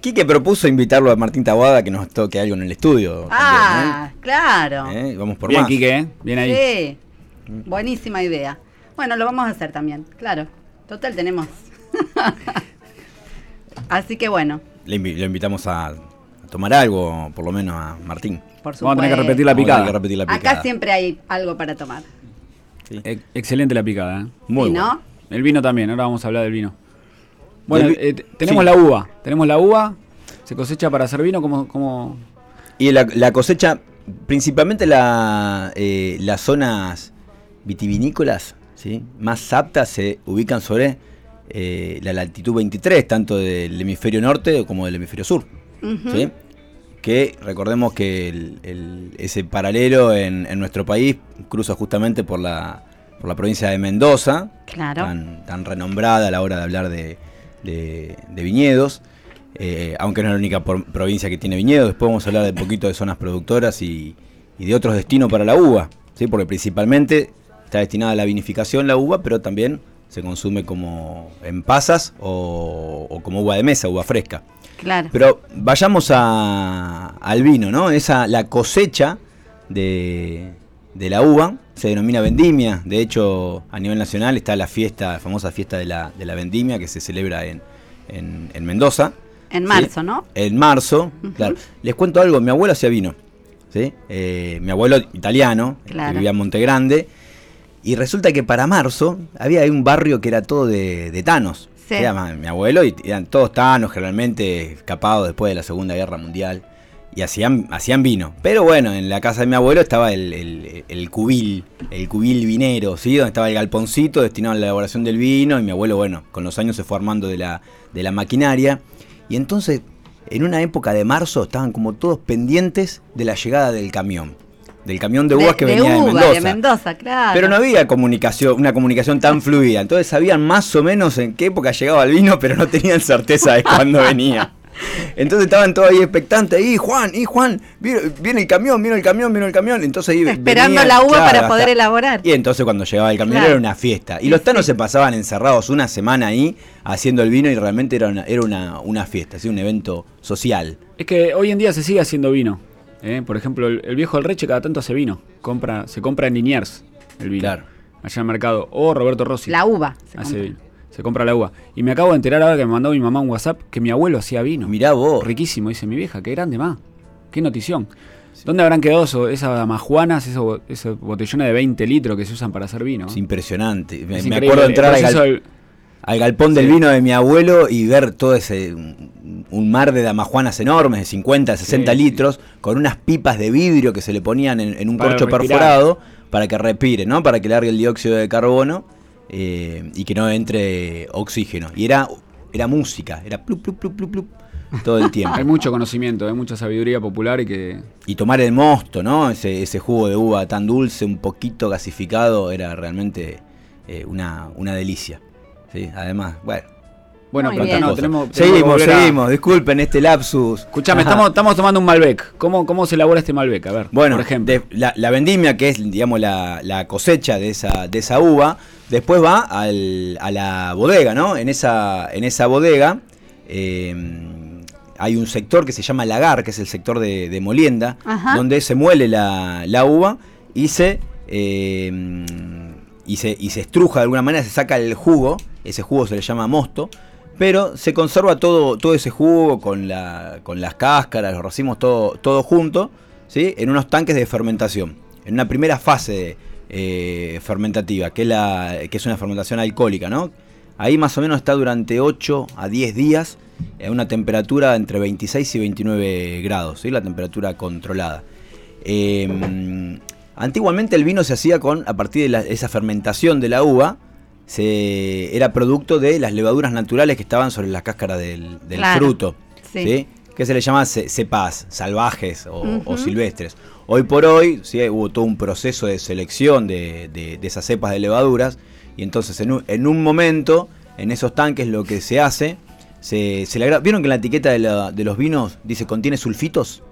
Quique propuso invitarlo a Martín Taboada que nos toque algo en el estudio. Ah, ¿eh? claro. ¿Eh? Vamos por Bien, más. Quique, ¿eh? bien ahí. Sí, buenísima idea. Bueno, lo vamos a hacer también, claro. Total, tenemos. Así que bueno, Le lo invitamos a, a tomar algo, por lo menos a Martín. Por supuesto. Vamos a tener que repetir la picada. que repetir la picada. Acá siempre hay algo para tomar. Sí. E- excelente la picada. ¿eh? Muy ¿Y bueno. no? El vino también, ahora vamos a hablar del vino. Bueno, Del vi- eh, tenemos sí. la uva. Tenemos la uva. ¿Se cosecha para hacer vino? ¿Cómo, cómo? Y la, la cosecha, principalmente la, eh, las zonas vitivinícolas, ¿sí? más aptas se ubican sobre eh, la latitud 23, tanto del hemisferio norte como del hemisferio sur. ¿sí? Que recordemos que el- el- ese paralelo en, en nuestro país cruza justamente por la, por la provincia de Mendoza, Claro. tan, tan renombrada a la hora de hablar de, de- de viñedos, eh, aunque no es la única por- provincia que tiene viñedos. Después vamos a hablar de un poquito de zonas productoras y, y de otros destinos para la uva, ¿sí? porque principalmente está destinada a la vinificación la uva, pero también se consume como en pasas o, o como uva de mesa, uva fresca. Claro. Pero vayamos a- al vino, ¿no? Esa, la cosecha de, de la uva se denomina vendimia. De hecho, a nivel nacional está la fiesta, la famosa fiesta de la, de la vendimia que se celebra en, en- en Mendoza. En ¿sí? marzo, ¿no? En marzo, claro. Les cuento algo, mi abuelo hacía vino. ¿sí? Eh, mi abuelo italiano, Claro. vivía en Monte Grande. Y resulta que para marzo había un barrio que era todo de, de tanos. Sí. Era mi abuelo y eran todos tanos, generalmente escapados después de la Segunda Guerra Mundial. Y hacían, hacían vino. Pero bueno, en la casa de mi abuelo estaba el, el- el cubil, el cubil vinero, ¿sí? Donde estaba el galponcito destinado a la elaboración del vino. Y mi abuelo, bueno, con los años se fue armando de la, de la maquinaria. Y entonces, en una época de marzo, estaban como todos pendientes de la llegada del camión. Del camión de uvas que venía de Mendoza. de Mendoza, claro. Pero no había comunicación, una comunicación tan fluida. Entonces sabían más o menos en qué época llegaba el vino, pero no tenían certeza de cuándo venía. Entonces estaban todos ahí expectantes. Y Juan, y Juan, viene, el camión, viene el camión, viene el camión. Entonces ahí Esperando venía, la uva claro, para poder hasta- elaborar. Y entonces cuando llegaba el camión Claro. era una fiesta. Y los tanos se pasaban encerrados una semana ahí haciendo el vino y realmente era una, era una, una fiesta, ¿sí? un evento social. Es que hoy en día se sigue haciendo vino. ¿Eh? Por ejemplo, el, el viejo del Reche cada tanto hace vino. Compra, se compra en Liniers el vino. Claro. Allá en el mercado. O Roberto Rossi. La uva. se hace compra. vino. Se compra la uva. Y me acabo de enterar ahora que me mandó mi mamá un WhatsApp que mi abuelo hacía vino. Mirá vos. Riquísimo, dice mi vieja. Qué grande más. Qué notición. ¿Dónde habrán quedado eso- esas majuanas, esos, bo- esos botellones de 20 litros que se usan para hacer vino? Es impresionante. Me, Es me increíble. acuerdo El entrar al, al galpón del Sí. vino de mi abuelo y ver todo ese un, mar de damajuanas enormes de 50, 60 Sí, litros con unas pipas de vidrio que se le ponían en, en un Para corcho respirar. perforado para que respire, ¿no? Para que largue el dióxido de carbono eh, y que no entre oxígeno. Y era era música, era plup, plup, plup, plup, plup, todo el tiempo. Hay mucho conocimiento, hay mucha sabiduría popular y que Y tomar el mosto, ¿no? Ese, ese jugo de uva tan dulce, un poquito gasificado, era realmente eh, una, una delicia. ¿Sí? Además, bueno. Bueno, Muy pero no, tenemos, seguimos, a- seguimos. Disculpen este lapsus. Escuchame, estamos, estamos tomando un Malbec. ¿Cómo, ¿Cómo se elabora este Malbec? A ver, Bueno, por ejemplo. de- la, la vendimia, que es digamos la, la cosecha de esa, de esa uva, después va al- a la bodega, ¿no? En esa, en esa bodega eh, hay un sector que se llama lagar, que es el sector de, de molienda, Ajá. donde se muele la, la uva y se, eh, y se y se estruja de alguna manera, se saca el jugo, ese jugo se le llama mosto, pero se conserva todo, todo ese jugo con, la, con las cáscaras, los racimos, todo, todo junto, ¿sí? en unos tanques de fermentación, en una primera fase eh, fermentativa, que es, la, que es una fermentación alcohólica. ¿no? Ahí más o menos está durante 8 a 10 días a una temperatura entre 26 y 29 grados, ¿sí? la temperatura controlada. Eh, antiguamente el vino se hacía con, a partir de la- esa fermentación de la uva, se, era producto de las levaduras naturales que estaban sobre la cáscara del, del Claro, fruto, sí. ¿sí? que se le llama ce- cepas salvajes o, silvestres. Hoy por hoy ¿sí? hubo todo un proceso de selección de, de- de esas cepas de levaduras y entonces en un, en un momento, en esos tanques lo que se hace, se, se le ¿Vieron que en la etiqueta de, la- de los vinos dice contiene sulfitos?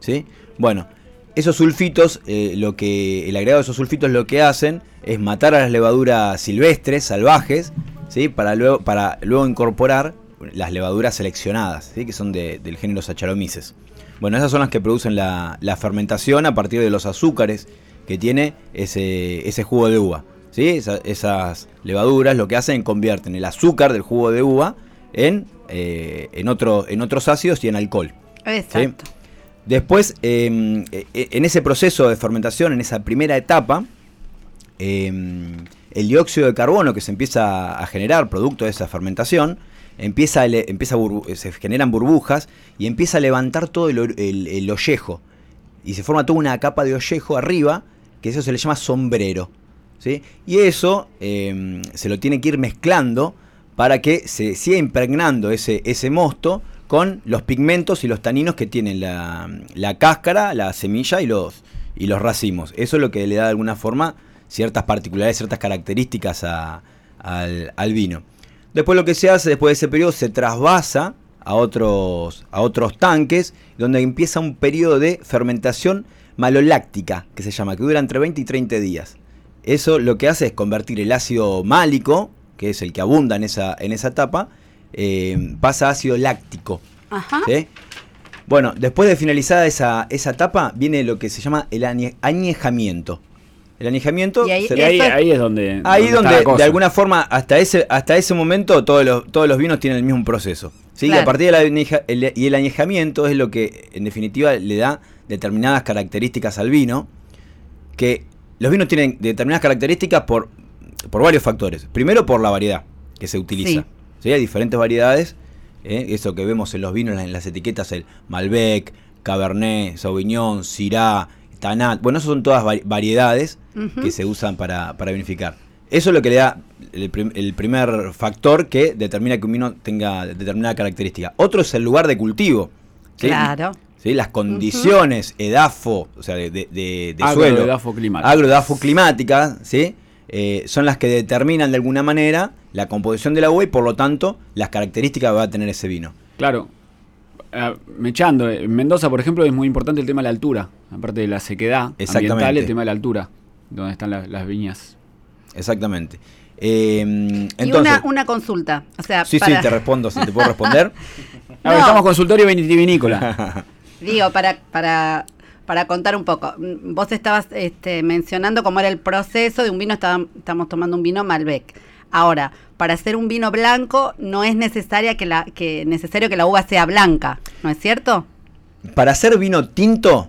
¿Sí? Bueno, esos sulfitos, eh, lo que el agregado de esos sulfitos lo que hacen es matar a las levaduras silvestres, salvajes, ¿sí? para, luego, para luego incorporar las levaduras seleccionadas, ¿sí? que son de- del género Saccharomyces. Bueno, esas son las que producen la, fermentación a partir de los azúcares que tiene ese, jugo de uva. ¿sí? Esa- esas levaduras lo que hacen convierten el azúcar del jugo de uva en, eh, en, otro, en otros ácidos y en alcohol. Exacto. Después, eh, eh, en ese proceso de fermentación, en esa primera etapa, eh, el dióxido de carbono que se empieza a generar producto de esa fermentación, empieza, a se generan burbujas y empieza a levantar todo el, el- el ollejo. Y se forma toda una capa de ollejo arriba, que eso se le llama sombrero. ¿sí? Y eso eh, se lo tiene que ir mezclando para que se siga impregnando ese, ese mosto con los pigmentos y los taninos que tienen la, la cáscara, la semilla y los, y los racimos. Eso es lo que le da de alguna forma ciertas particularidades, ciertas características a- al, vino. Después lo que se hace después de ese periodo se trasvasa a otros, a otros tanques, donde empieza un periodo de fermentación maloláctica, que se llama, que dura entre 20 y 30 días. Eso lo que hace es convertir el ácido málico, que es el que abunda en esa, en esa etapa, eh, pasa a ácido láctico. Ajá. ¿sí? Bueno, después de finalizada esa, esa etapa, viene lo que se llama el añe- añejamiento. El añejamiento Y ahí- es- ahí es donde. Ahí donde cosa. de alguna forma hasta ese hasta ese momento todos los todos los vinos tienen el mismo proceso. ¿sí? Y a partir del añeja- el- y el añejamiento es lo que en definitiva le da determinadas características al vino que los vinos tienen determinadas características por por varios factores. Primero por la variedad que se utiliza. Sí. ¿Sí? Hay diferentes variedades, ¿eh? eso que vemos en los vinos en las, en las etiquetas el Malbec, Cabernet, Sauvignon, Syrah, Tanat. Bueno, esas son todas vari- variedades que se usan para, para vinificar. Eso es lo que le da el, prim- el primer factor que determina que un vino tenga determinada característica. Otro es el lugar de cultivo. ¿sí? Claro. ¿Sí? Las condiciones, edafo, o sea, de, de, Agro, suelo, edafo, climático. agro-edafo climática, ¿sí? Eh, son las que determinan de alguna manera la composición de la uva y por lo tanto las características que va a tener ese vino. Claro. Ah, mechando, en Mendoza, por ejemplo, es muy importante el tema de la altura. Aparte de la sequedad Exactamente. ambiental, el tema de la altura, donde están la- las viñas. Exactamente. Eh, y entonces, una, una consulta. O sea, sí, para- sí, te respondo, si te puedo responder. A ver, No. estamos consultorio vitivinícola. Digo, para, para, para contar un poco. Vos estabas este, mencionando cómo era el proceso de un vino, estaba- estamos tomando un vino Malbec. Ahora, para hacer un vino blanco no es necesaria que la, que necesario que la uva sea blanca, ¿no es cierto? Para hacer vino tinto,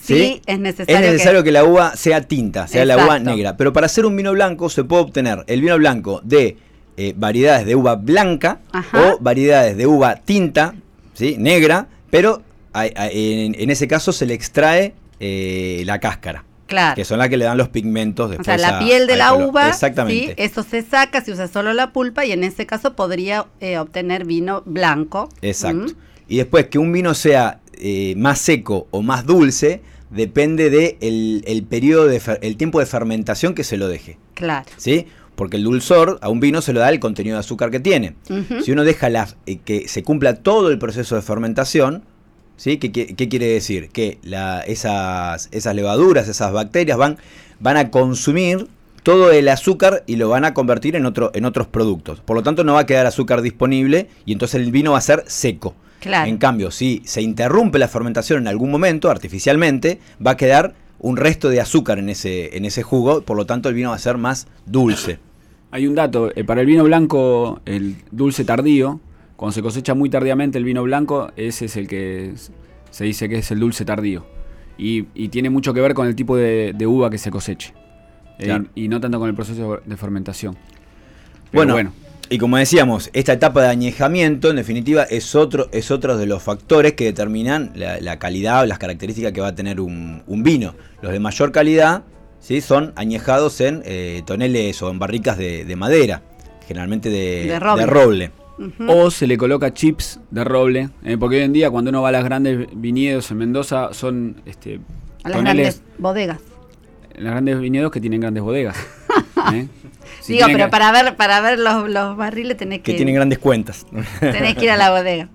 Sí, ¿sí? es necesario es necesario que- que... la uva sea tinta, sea la uva negra. Pero para hacer un vino blanco se puede obtener el vino blanco de eh, variedades de uva blanca Ajá. o variedades de uva tinta, ¿sí? negra, pero hay- hay- en, en ese caso se le extrae eh, la cáscara, Claro. que son las que le dan los pigmentos O después. sea, la a- piel de la color. uva, Exactamente. ¿sí? eso se saca, se usa solo la pulpa y en ese caso podría eh, obtener vino blanco. Exacto. Mm, Y después que un vino sea eh, más seco o más dulce depende de el, el periodo de fer- el tiempo de fermentación que se lo deje, claro. ¿sí? Porque el dulzor a un vino se lo da el contenido de azúcar que tiene. Si uno deja la- eh, que se cumpla todo el proceso de fermentación, ¿sí? ¿Qué, qué- qué quiere decir? Que la- esas, esas levaduras, esas bacterias van, van a consumir todo el azúcar y lo van a convertir en, otro, en otros productos. Por lo tanto, no va a quedar azúcar disponible y entonces el vino va a ser seco. Claro. En cambio, si se interrumpe la fermentación en algún momento, artificialmente, va a quedar un resto de azúcar en ese, en ese jugo, por lo tanto el vino va a ser más dulce. Hay un dato, eh, para el vino blanco, el dulce tardío, cuando se cosecha muy tardíamente el vino blanco, ese es el que se dice que es el dulce tardío. Y, y tiene mucho que ver con el tipo de, de uva que se coseche. Eh, y no tanto con el proceso de fermentación. Pero Bueno, bueno, y como decíamos, esta etapa de añejamiento, en definitiva, es otro, es otro de los factores que determinan la, la calidad o las características que va a tener un, un vino. Los de mayor calidad ¿sí? son añejados en eh, toneles o en barricas de, de madera, generalmente de, De roble. de roble. O se le coloca chips de roble, eh, porque hoy en día cuando uno va a las grandes viñedos en Mendoza son este, a las grandes bodegas. las grandes viñedos que tienen grandes bodegas. ¿eh? Si Digo, pero que- para ver, para ver los, los barriles tenés Que que, tienen grandes cuentas. tenés que ir a la bodega.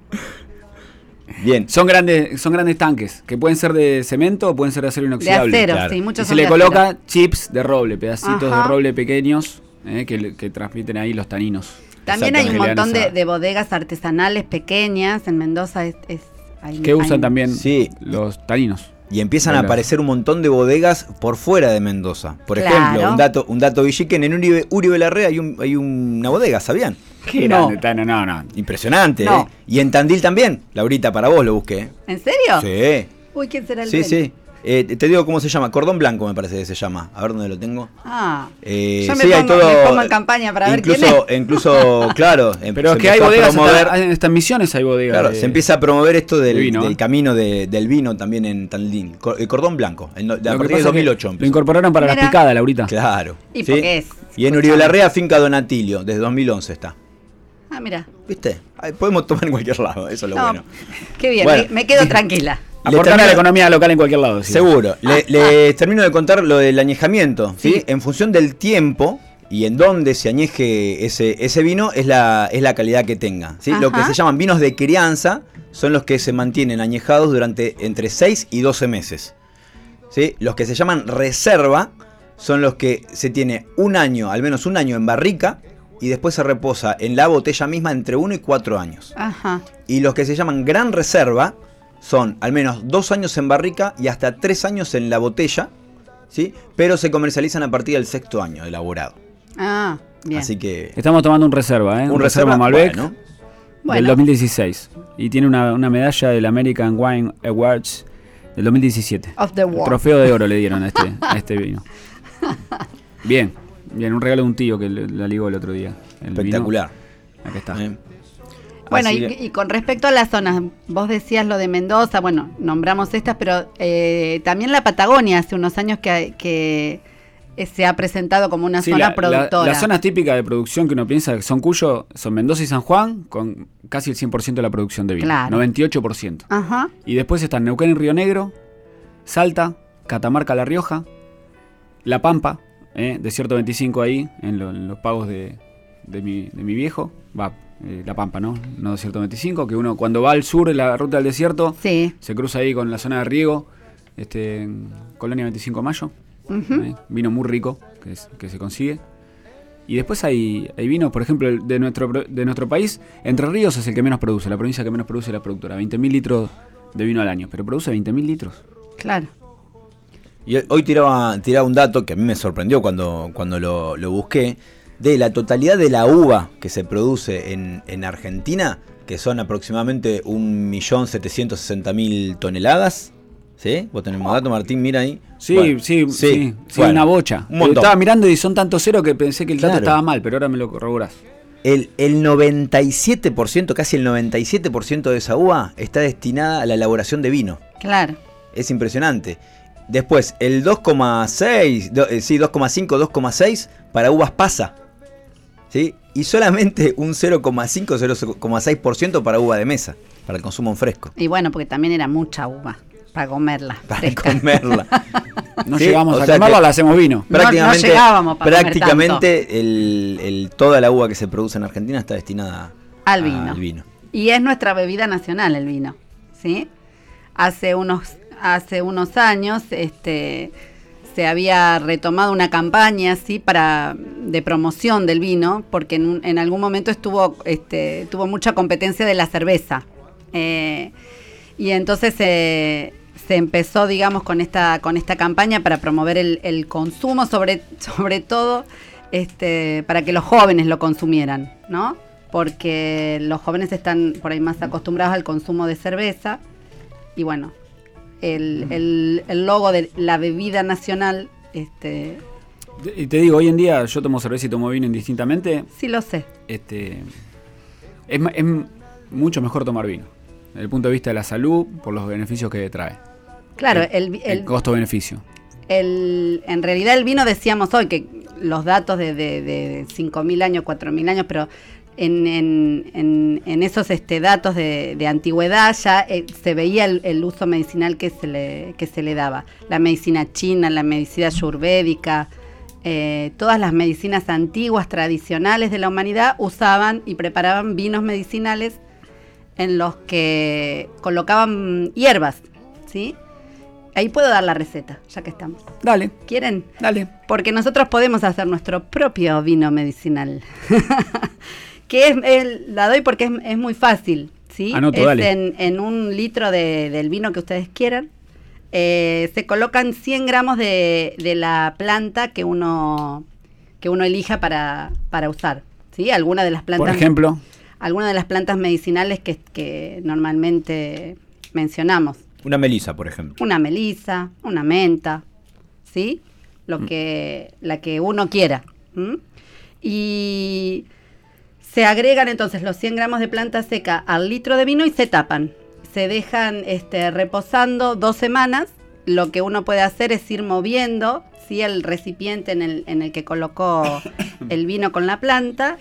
Bien. Son grandes, son grandes tanques, que pueden ser de cemento o pueden ser de acero De inoxidable. acero, claro. sí, Y muchos se son le de coloca acero. chips de roble, pedacitos Ajá. de roble pequeños eh, que, que transmiten ahí los taninos. También hay un montón de, bodegas artesanales pequeñas. En Mendoza es, es- hay- Que usan hay- también Sí. los taninos. Y empiezan a aparecer un montón de bodegas por fuera de Mendoza. Por Claro. ejemplo, un dato, un dato Villiquen, en Uribe, Uribe Larrea hay, un- hay una bodega, ¿sabían? Qué No. Tano, no, no. Impresionante, No. ¿eh? Y en Tandil también. Laurita, para vos lo busqué. ¿eh? ¿En serio? Sí. Uy, ¿quién será el Sí, dueño? sí. Eh, te digo cómo se llama. Cordón Blanco me parece que se llama. A ver dónde lo tengo. Ah, Eh, Yo me sí, hay pongo- todo. me pongo en campaña para ver quién incluso, Incluso, claro. em- Pero es que hay bodegas, promover- hasta, en estas misiones hay bodegas. Claro, de- se empieza a promover esto del, de vino, del ¿eh? camino de- del vino también en Tandil. El cordón blanco, en, de- a partir de pasa es que 2008. Lo incorporaron para Mira. las picadas, Laurita. Claro. ¿Y ¿sí? porque es? Y en Uribe Larrea, finca Donatilio, desde 2011 está. Ah, mira. ¿Viste? Podemos tomar en cualquier lado, eso es lo No, bueno. qué bien, Bueno. me, me quedo tranquila. Aportar a la economía local en cualquier lado. sí. Seguro. Le, les termino de contar lo del añejamiento. ¿sí? Sí. En función del tiempo y en dónde se añeje ese, ese vino es la, es la calidad que tenga. ¿sí? Lo que se llaman vinos de crianza son los que se mantienen añejados durante entre 6 y 12 meses. ¿sí? Los que se llaman reserva son los que se tiene un año, al menos un año en barrica y después se reposa en la botella misma entre 1 y 4 años. Ajá. Y los que se llaman gran reserva son al menos dos años en barrica y hasta tres años en la botella, ¿sí? Pero se comercializan a partir del sexto año elaborado. Ah, bien. Así que Estamos tomando un reserva, ¿eh? un reserva Malbec bueno, del Bueno. 2016. Y tiene una, una medalla del American Wine Awards del 2017. Of the El world. trofeo de oro le dieron a este, a este vino. Bien, bien, un regalo de un tío que le- la ligó el otro día. El vino. espectacular. Acá está. ¿eh? Bueno, y, y con respecto a las zonas, vos decías lo de Mendoza, bueno, nombramos estas, pero eh, también la Patagonia hace unos años que, que eh, se ha presentado como una Sí, zona la- productora. las zonas típicas de producción que uno piensa que son Cuyo son Mendoza y San Juan, con casi el 100% de la producción de vino. Claro. 98%. Ajá. Y después están Neuquén y Río Negro, Salta, Catamarca, La Rioja, La Pampa, eh, Desierto 25 ahí, en, lo- en los pagos de, de mi, de mi viejo. Va, eh, La Pampa, ¿no? No Desierto 25, que uno cuando va al sur en la ruta del desierto, Sí. se cruza ahí con la zona de riego, este, en Colonia 25 de Mayo. ¿eh? Vino muy rico que, es- que se consigue. Y después hay, hay vinos, por ejemplo, de nuestro, de nuestro país, Entre Ríos es el que menos produce, la provincia que menos produce es la productora, 20.000 litros de vino al año, pero produce 20.000 litros. Claro. Y hoy tiraba, tiraba un dato que a mí me sorprendió cuando, cuando lo, lo busqué, de la totalidad de la uva que se produce en, en Argentina, que son aproximadamente 1.760.000 toneladas. ¿Sí? Vos tenés más dato, Martín, mira ahí. Sí, Bueno, sí, sí, sí, bueno, una bocha. Un montón. Estaba mirando y son tantos ceros que pensé que el dato Claro. estaba mal, pero ahora me lo corroborás. El, el 97%, casi el 97% de esa uva está destinada a la elaboración de vino. Claro. Es impresionante. Después, el 2,6, do- eh, sí, 2,5, 2,6 para uvas pasa. ¿Sí? Y solamente un 0,5, 0,6% para uva de mesa, para el consumo en fresco. Y bueno, porque también era mucha uva para comerla. Para fresca. comerla. No Sí, llegamos o a sea que- la hacemos vino. No- no Prácticamente, llegábamos para comer prácticamente el, el- toda la uva que se produce en Argentina está destinada Al vino. al vino. Y es nuestra bebida nacional el vino, ¿sí? Hace unos, hace unos años este, se había retomado una campaña ¿sí? para, de promoción del vino, porque en algún momento estuvo, este, tuvo mucha competencia de la cerveza. Eh, y entonces eh, se empezó, digamos, con esta, con esta campaña para promover el, el consumo, sobre, sobre todo este, para que los jóvenes lo consumieran, ¿no? Porque los jóvenes están por ahí más acostumbrados al consumo de cerveza. Y bueno, el, el- el logo de la bebida nacional, este, Y te digo, hoy en día yo tomo cerveza y tomo vino indistintamente. sí lo sé. Este, es, mucho mejor tomar vino. Desde el punto de vista de la salud, por los beneficios que trae. Claro, el, el, el, el costo-beneficio. El, en realidad el vino decíamos hoy que los datos de, de, de 5.000 años, 4.000 años, pero en, en, en, en esos este, datos de, de antigüedad ya eh, se veía el, el uso medicinal que se, le, que se le daba. La medicina china, la medicina ayurvédica, eh, todas las medicinas antiguas, tradicionales de la humanidad usaban y preparaban vinos medicinales en los que colocaban hierbas, ¿sí? Ahí puedo dar la receta, ya que estamos. Dale, ¿Quieren? dale. Porque nosotros podemos hacer nuestro propio vino medicinal. que es, la doy porque es, es muy fácil, ¿sí? Anoto, es dale. En, en un litro de- del vino que ustedes quieran. eh, se colocan 100 gramos de, de la planta que uno, que uno elija para, para usar, ¿sí? Alguna de las plantas... Por ejemplo, alguna de las plantas medicinales que, que normalmente mencionamos. Una melisa, por ejemplo. Una melisa, una menta, ¿sí? Lo Mm. que, la que uno quiera. Y se agregan entonces los 100 gramos de planta seca al litro de vino y se tapan. Se dejan este, reposando dos semanas. Lo que uno puede hacer es ir moviendo ¿sí? el recipiente en el, en el que colocó el vino con la planta.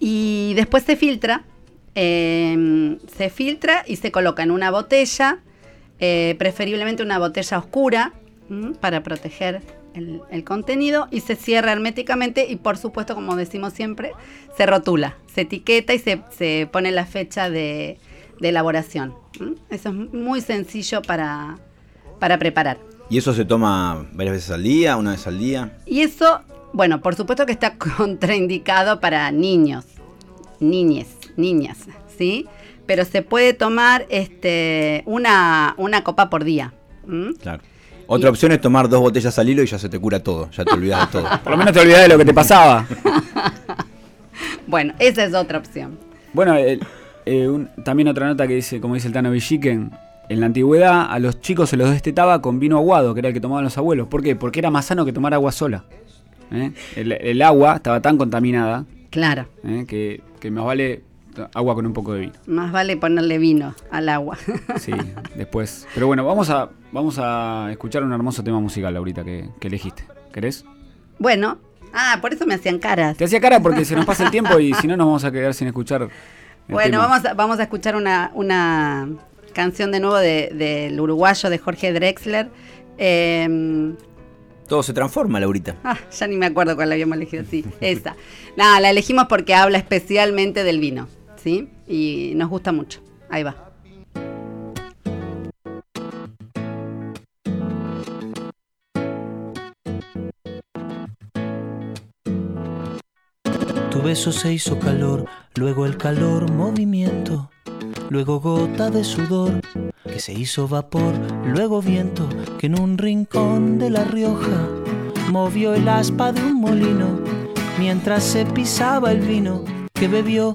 Y después se filtra. eh, se filtra y se coloca en una botella eh, preferiblemente una botella oscura para proteger el, el contenido y se cierra herméticamente y por supuesto, como decimos siempre, se rotula, se etiqueta y se, se pone la fecha de, de elaboración. Eso es muy sencillo para, para preparar. ¿Y eso se toma varias veces al día, una vez al día? Y eso, bueno, por supuesto que está contraindicado para niños, niñes, niñas, ¿sí? Pero se puede tomar este, una, una copa por día. Claro. Otra opción es tomar dos botellas al hilo y ya se te cura todo, ya te olvidas de todo. Por lo menos te olvidás de lo que te pasaba. Bueno, esa es otra opción. Bueno, eh, un- también otra nota que dice, como dice el Tano Villiquen, en la antigüedad a los chicos se los destetaba con vino aguado, que era el que tomaban los abuelos. ¿Por qué? Porque era más sano que tomar agua sola. ¿eh? El, el agua estaba tan contaminada Claro, ¿eh? que, que más vale agua con un poco de vino. más vale ponerle vino al agua. Sí, después. Pero bueno, vamos a, vamos a escuchar un hermoso tema musical ahorita que, que elegiste. ¿Querés? bueno, ah, por eso me hacían caras. Te hacía cara porque se nos pasa el tiempo y si no nos vamos a quedar sin escuchar. Bueno, tema. vamos a, vamos a escuchar una, una canción de nuevo de- del uruguayo de Jorge Drexler. Eh, Todo se transforma, Laurita. ah, ya ni me acuerdo cuál la habíamos elegido, sí, esa. Nada, la elegimos porque habla especialmente del vino, Y nos gusta mucho. Ahí va. Tu beso se hizo calor, luego el calor movimiento, luego gota de sudor que se hizo vapor, luego viento que en un rincón de La Rioja movió el aspa de un molino mientras se pisaba el vino que bebió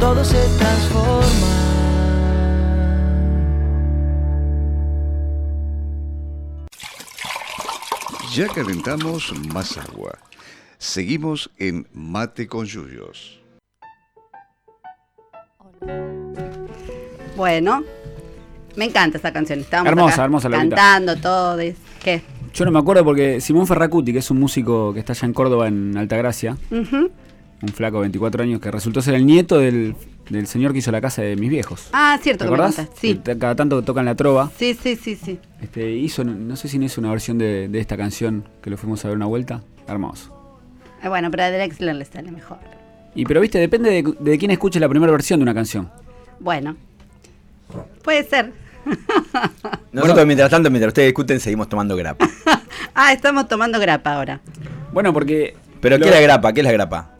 todo se transforma. Ya calentamos más agua. Seguimos en Mate con Yuyos. Bueno, me encanta esa canción. Estábamos hermosa, acá hermosa la cantando todo. ¿Qué? Yo no me acuerdo porque Simón Ferracuti, que es un músico que está allá en Córdoba, en Altagracia, uh un flaco de 24 años que resultó ser el nieto del, del señor que hizo la casa de mis viejos. Ah, cierto ¿Te acordás? Sí. Que Cada tanto tocan la trova. Sí, sí, sí, sí. Este, hizo, no sé si no hizo una versión de, de esta canción que lo fuimos a ver una vuelta. Hermoso. Eh, Bueno, pero a Drexler le sale mejor. Y pero viste, depende de, de quién escuche la primera versión de una canción. Bueno, puede ser. Nosotros, mientras tanto, mientras ustedes discuten, seguimos tomando grapa. Ah, estamos tomando grapa ahora. Bueno, porque. ¿Pero lo- qué es la grapa? ¿Qué es la grapa?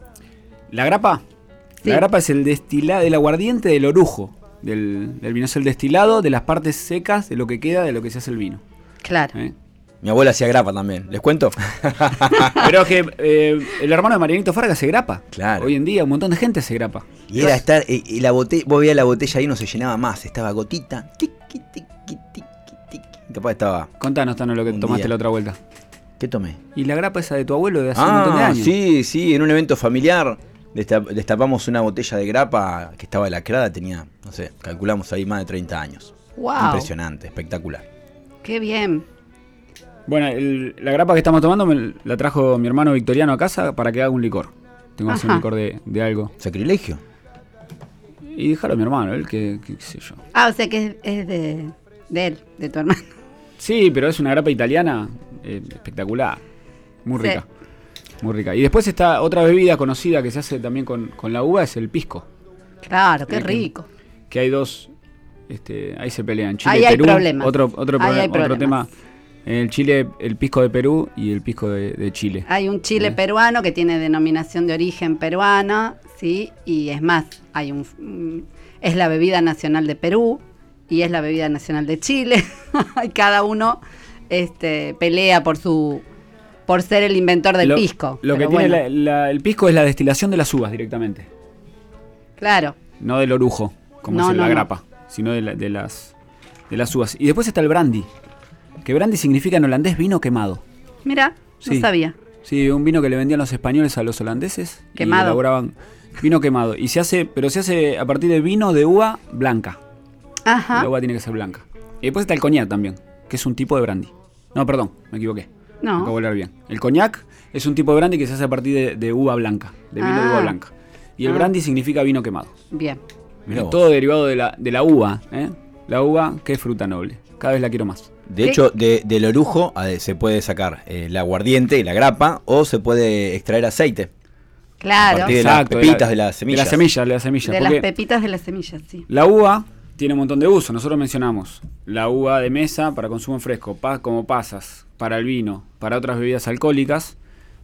¿La grapa? Sí. La grapa es el destilado, el aguardiente del orujo. Del, del vino es el destilado de las partes secas de lo que queda de lo que se hace el vino. Claro. ¿eh? Mi abuela hacía grapa también. ¿Les cuento? Pero es que eh, el hermano de Marianito Farga se grapa. Claro. Hoy en día un montón de gente se grapa. Y era estar, y, y la botella, vos veías la botella ahí no se llenaba más, estaba gotita, tiqui, tiqui, tiqui. Capaz estaba. Contanos, Tano, lo que tomaste día. la otra vuelta. ¿Qué tomé? Y la grapa esa de tu abuelo de hace un montón de Ah, años. sí, sí, en un evento familiar destap- destapamos una botella de grapa que estaba lacrada, tenía, no sé, calculamos ahí más de 30 años. Wow. Impresionante, espectacular. Qué bien. Bueno, el- la grapa que estamos tomando me la trajo mi hermano Victoriano a casa para que haga un licor. Tengo que hacer un licor de, de algo. ¿Sacrilegio? Y déjalo a mi hermano, él que, que- qué sé yo. Ah, o sea que es, es de, de él, de tu hermano. Sí, pero es una grapa italiana eh, espectacular. Muy Sí. Muy rica. Y después está otra bebida conocida que se hace también con, con la uva, es el pisco. Claro, qué Eh, rico. Que hay dos, este, ahí se pelean. Chile Ahí hay Perú. problemas. Otro, otro, Ahí otro tema. En el Chile, el pisco de Perú y el pisco de, de Chile. Hay un chile Eh. peruano que tiene denominación de origen peruana, ¿sí? Y es más, hay un mm, es la bebida nacional de Perú y es la bebida nacional de Chile. y cada uno este, pelea por su por ser el inventor del lo, pisco. Lo que tiene bueno, la- la- el pisco es la destilación de las uvas directamente. Claro. No del orujo, como No, es no, la no. grapa, sino de, la- de las, de las uvas. Y después está el brandy. Que brandy significa en holandés vino quemado. Mira, Sí. no sabía. Sí, un vino que le vendían los españoles a los holandeses. Quemado. Y elaboraban vino quemado. Y se hace, pero se hace a partir de vino de uva blanca. Ajá. La uva tiene que ser blanca. Y después está el coñac también, que es un tipo de brandy. No, perdón, me equivoqué. No. Acabo de hablar bien. El coñac es un tipo de brandy que se hace a partir de, de uva blanca, de vino de Ah. uva blanca. Y el Ah. brandy significa vino quemado. Bien. Mirá vos. Todo derivado de la, de la uva. ¿eh? La uva, que es fruta noble. Cada vez la quiero más. De ¿Qué? hecho, de- del orujo se puede sacar eh, el aguardiente, la grapa, o se puede extraer aceite. A Claro. partir de las pepitas, de las semillas. De las semillas, de las semillas. De las pepitas de las semillas, sí. la uva tiene un montón de usos. Nosotros mencionamos la uva de mesa para consumo fresco, pa- como pasas, para el vino, para otras bebidas alcohólicas,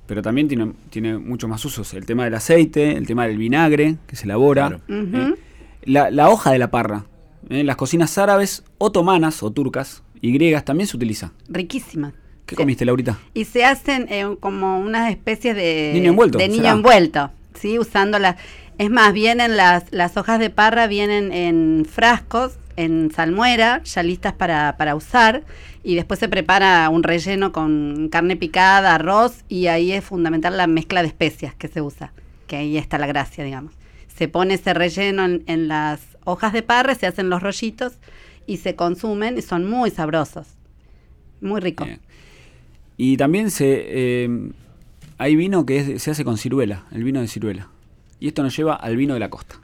pero también tiene, tiene muchos más usos. El tema del aceite, el tema del vinagre que se elabora, Claro. ¿eh? la, la hoja de la parra. ¿eh? Las cocinas árabes, otomanas o turcas y griegas también se utiliza. Riquísima. ¿Qué Sí. comiste, Laurita? Y se hacen eh, como unas especies de Niño envuelto, de niño será. envuelto, ¿sí? Usando las... Es más, vienen las, las hojas de parra, vienen en frascos, en salmuera, ya listas para, para usar, y después se prepara un relleno con carne picada, arroz, y ahí es fundamental la mezcla de especias que se usa, que ahí está la gracia, digamos. Se pone ese relleno en, las hojas de parra, se hacen los rollitos, y se consumen, y son muy sabrosos. Muy ricos. Y también se eh, hay vino que se hace con ciruela, el vino de ciruela. Y esto nos lleva al vino de la costa.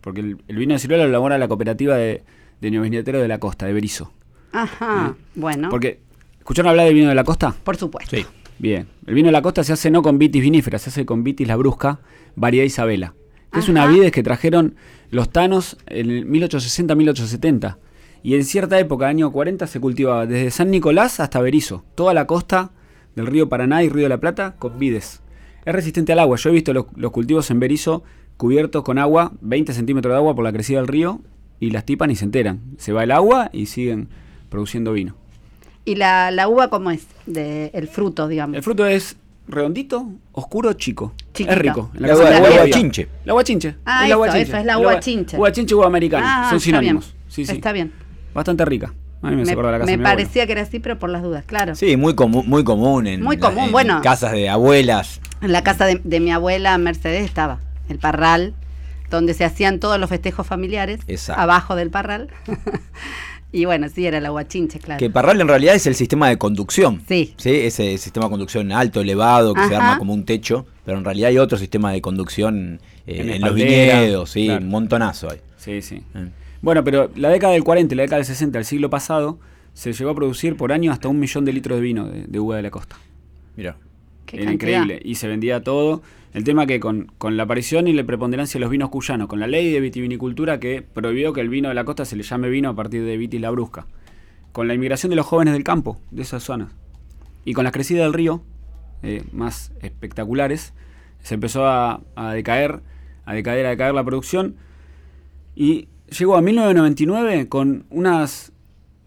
Porque el, el vino de ciruela lo elabora la cooperativa de, de neoviñateros de la costa, de Berizo. Ajá, bueno. Porque, ¿escucharon hablar del vino de la costa? Por supuesto. Sí. Bien. El vino de la costa se hace no con vitis vinífera, se hace con vitis labrusca, variedad Isabela. Que es una vides que trajeron los tanos en el 1860-1870. Y en cierta época, año 40, se cultivaba desde San Nicolás hasta Berizo. Toda la costa del río Paraná y río de la Plata con vides. Es resistente al agua. Yo he visto los, los cultivos en Berizo cubiertos con agua, 20 centímetros de agua por la crecida del río, y las tipas ni se enteran. Se va el agua y siguen produciendo vino. ¿Y la, la uva cómo es? De, el fruto, digamos. El fruto es redondito, oscuro, chico. Chiquito. Es rico. En La la abuela agua había. chinche. La agua chinche. Ah, es la agua eso, chinche. eso, es la agua chinche. Uva chinche, uva americana. Ah, Son está sinónimos. bien. Sí, sí. Está bien. Bastante rica. A mí me, acordar la casa me de mi abuelo. parecía que era así, pero por las dudas, claro. Sí, muy, comu- muy común en, Muy la- común, en bueno. casas de abuelas. En la casa de, de mi abuela Mercedes estaba el parral, donde se hacían todos los festejos familiares, Exacto. abajo del parral. y bueno, sí, era la guachinche, claro. Que parral en realidad es el sistema de conducción. Sí. Ese sistema de conducción alto, elevado, que se arma como un techo. Pero en realidad hay otro sistema de conducción eh, En en, los viñedos, sí, claro. un montonazo hay. Sí, sí. Eh. Bueno, pero la década del 40 y la década del 60 del siglo pasado se llegó a producir por año hasta un millón de litros de vino de, de uva de la costa. Mira. Qué Era cantidad. increíble. Y se vendía todo. El tema que con, con la aparición y la preponderancia de los vinos cuyanos, con la ley de vitivinicultura que prohibió que el vino de la costa se le llame vino a partir de Vitis la Brusca, con la inmigración de los jóvenes del campo, de esas zonas, y con la crecida del río, eh, más espectaculares, se empezó a, a decaer, a decaer, a decaer la producción, y llegó a 1999 con unas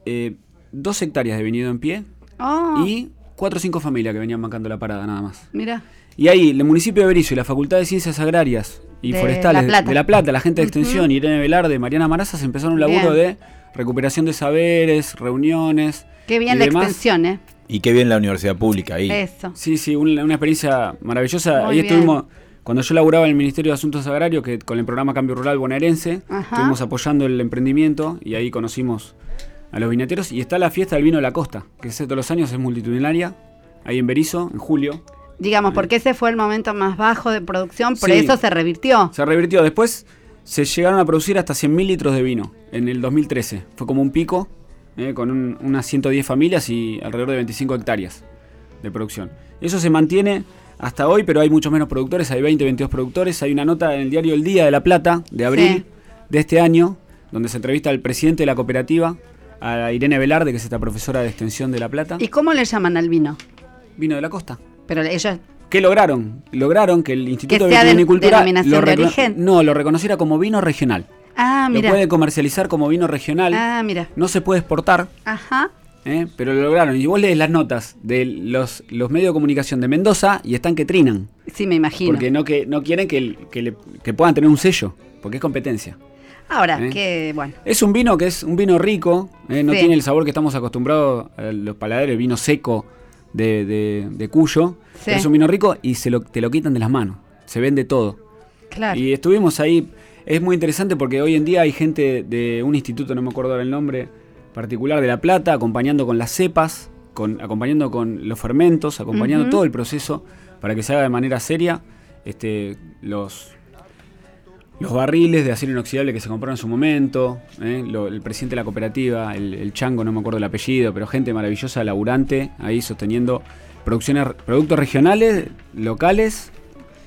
eh, dos hectáreas de viñedo en pie Oh, y cuatro o cinco familias que venían bancando la parada nada más. mira. Y ahí, el municipio de Berizo y la Facultad de Ciencias Agrarias y De Forestales La Plata. de La Plata, la gente de Extensión, Irene Velarde, Mariana Maraza, se empezaron un laburo Bien. de recuperación de saberes, reuniones. Qué bien y la demás. extensión, ¿eh? Y qué bien la universidad pública ahí. Eso. Sí, sí, una, una experiencia maravillosa. Muy ahí bien. estuvimos, cuando yo laburaba en el Ministerio de Asuntos Agrarios, que con el programa Cambio Rural Bonaerense, Ajá. estuvimos apoyando el emprendimiento y ahí conocimos a los viñateros. Y está la fiesta del vino de la costa, que hace todos los años, es multitudinaria, ahí en Berizo, en julio. Digamos, porque ese fue el momento más bajo de producción, por Sí. eso se revirtió. Se revirtió. Después se llegaron a producir hasta 100.000 litros de vino en el 2013. Fue como un pico, eh, con un- unas 110 familias y alrededor de 25 hectáreas de producción. Eso se mantiene hasta hoy, pero hay muchos menos productores. Hay 20, 22 productores. Hay una nota en el diario El Día de la Plata, de abril Sí. de este año, donde se entrevista al presidente de la cooperativa, a Irene Velarde, que es esta profesora de extensión de La Plata. ¿Y cómo le llaman al vino? Vino de la costa. Pero ellos, ¿Qué lograron? Lograron que el Instituto de sea de- Vitivinicultura lo de. No, lo reconociera como vino regional. ah, Lo mira. puede comercializar como vino regional. Ah, mira. No se puede exportar, Ajá. ¿eh? pero lo lograron. Y vos lees las notas de los, los medios de comunicación de Mendoza y están que trinan. Sí, me imagino. Porque no, que, no quieren que, que, le- que puedan tener un sello, porque es competencia. Ahora, ¿Eh? que bueno. Es un vino que es un vino rico, ¿eh? no Sí. tiene el sabor que estamos acostumbrados a los paladeros, el vino seco de, de- de Cuyo. Sí. Pero es un vino rico y se lo, te lo quitan de las manos. Se vende todo. Claro. Y estuvimos ahí. Es muy interesante porque hoy en día hay gente de un instituto, no me acuerdo ahora el nombre, particular de La Plata, acompañando con las cepas, con, acompañando con los fermentos, acompañando todo el proceso para que se haga de manera seria. Este, los, los barriles de acero inoxidable que se compraron en su momento, ¿eh? Lo- el presidente de la cooperativa, el, el chango, no me acuerdo el apellido, pero gente maravillosa, laburante, ahí sosteniendo producciones, productos regionales, locales.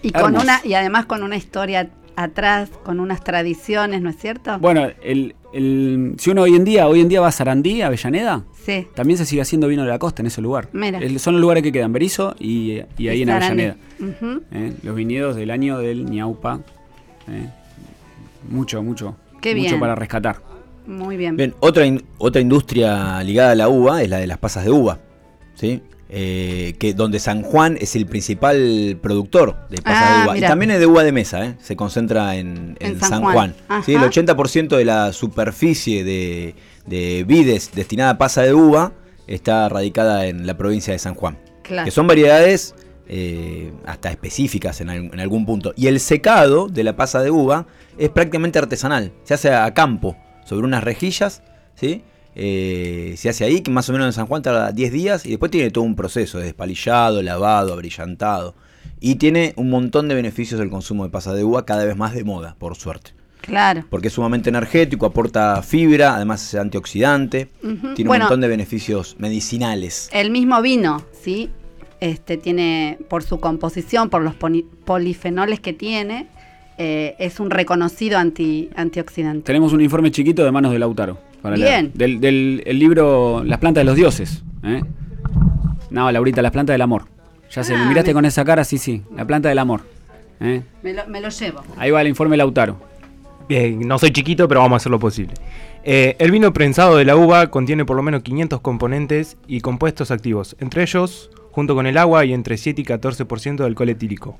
y, con una, y además con una historia atrás, con unas tradiciones, ¿no es cierto? Bueno, el, el- si uno hoy en día, hoy en día va a Sarandí, a Avellaneda, sí. también se sigue haciendo vino de la costa en ese lugar. Mira. El- son los lugares que quedan, Berizo y, y ahí Y en Sarandí. Avellaneda. ¿eh? Los viñedos del año del ñaupa. ¿eh? Mucho, mucho. Qué mucho bien. para rescatar. Muy bien. Bien, otra, in- otra industria ligada a la uva es la de las pasas de uva, ¿sí? Eh, que donde San Juan es el principal productor de pasas Ah, de uva. Y también es de uva de mesa, ¿eh? se concentra en, En en San San, Juan. ¿sí? El 80% de la superficie de, de vides destinada a pasa de uva está radicada en la provincia de San Juan. Claro. Que son variedades eh, hasta específicas en, en algún punto. Y el secado de la pasa de uva es prácticamente artesanal. Se hace a campo, sobre unas rejillas, ¿sí? Eh, se hace ahí, que más o menos en San Juan tarda 10 días y después tiene todo un proceso de despalillado, lavado, abrillantado. Y tiene un montón de beneficios el consumo de pasa de uva, cada vez más de moda, por suerte. Claro. Porque es sumamente energético, aporta fibra, además es antioxidante, tiene Bueno, un montón de beneficios medicinales. El mismo vino, ¿sí? Este tiene, por su composición, por los polifenoles que tiene, eh, es un reconocido anti, antioxidante. Tenemos un informe chiquito de manos de Lautaro. Para Bien. leer. Del, del- el libro Las plantas de los dioses. ¿eh? No, Laurita, las plantas del amor. Ya sé, Ah, me miraste me- con esa cara, sí, sí. La planta del amor. ¿eh? Me lo, me lo llevo. Ahí va el informe Lautaro. Bien, no soy chiquito, pero vamos a hacer lo posible. Eh, el vino prensado de la uva contiene por lo menos 500 componentes y compuestos activos, entre ellos, junto con el agua, y entre 7 y 14% de alcohol etílico.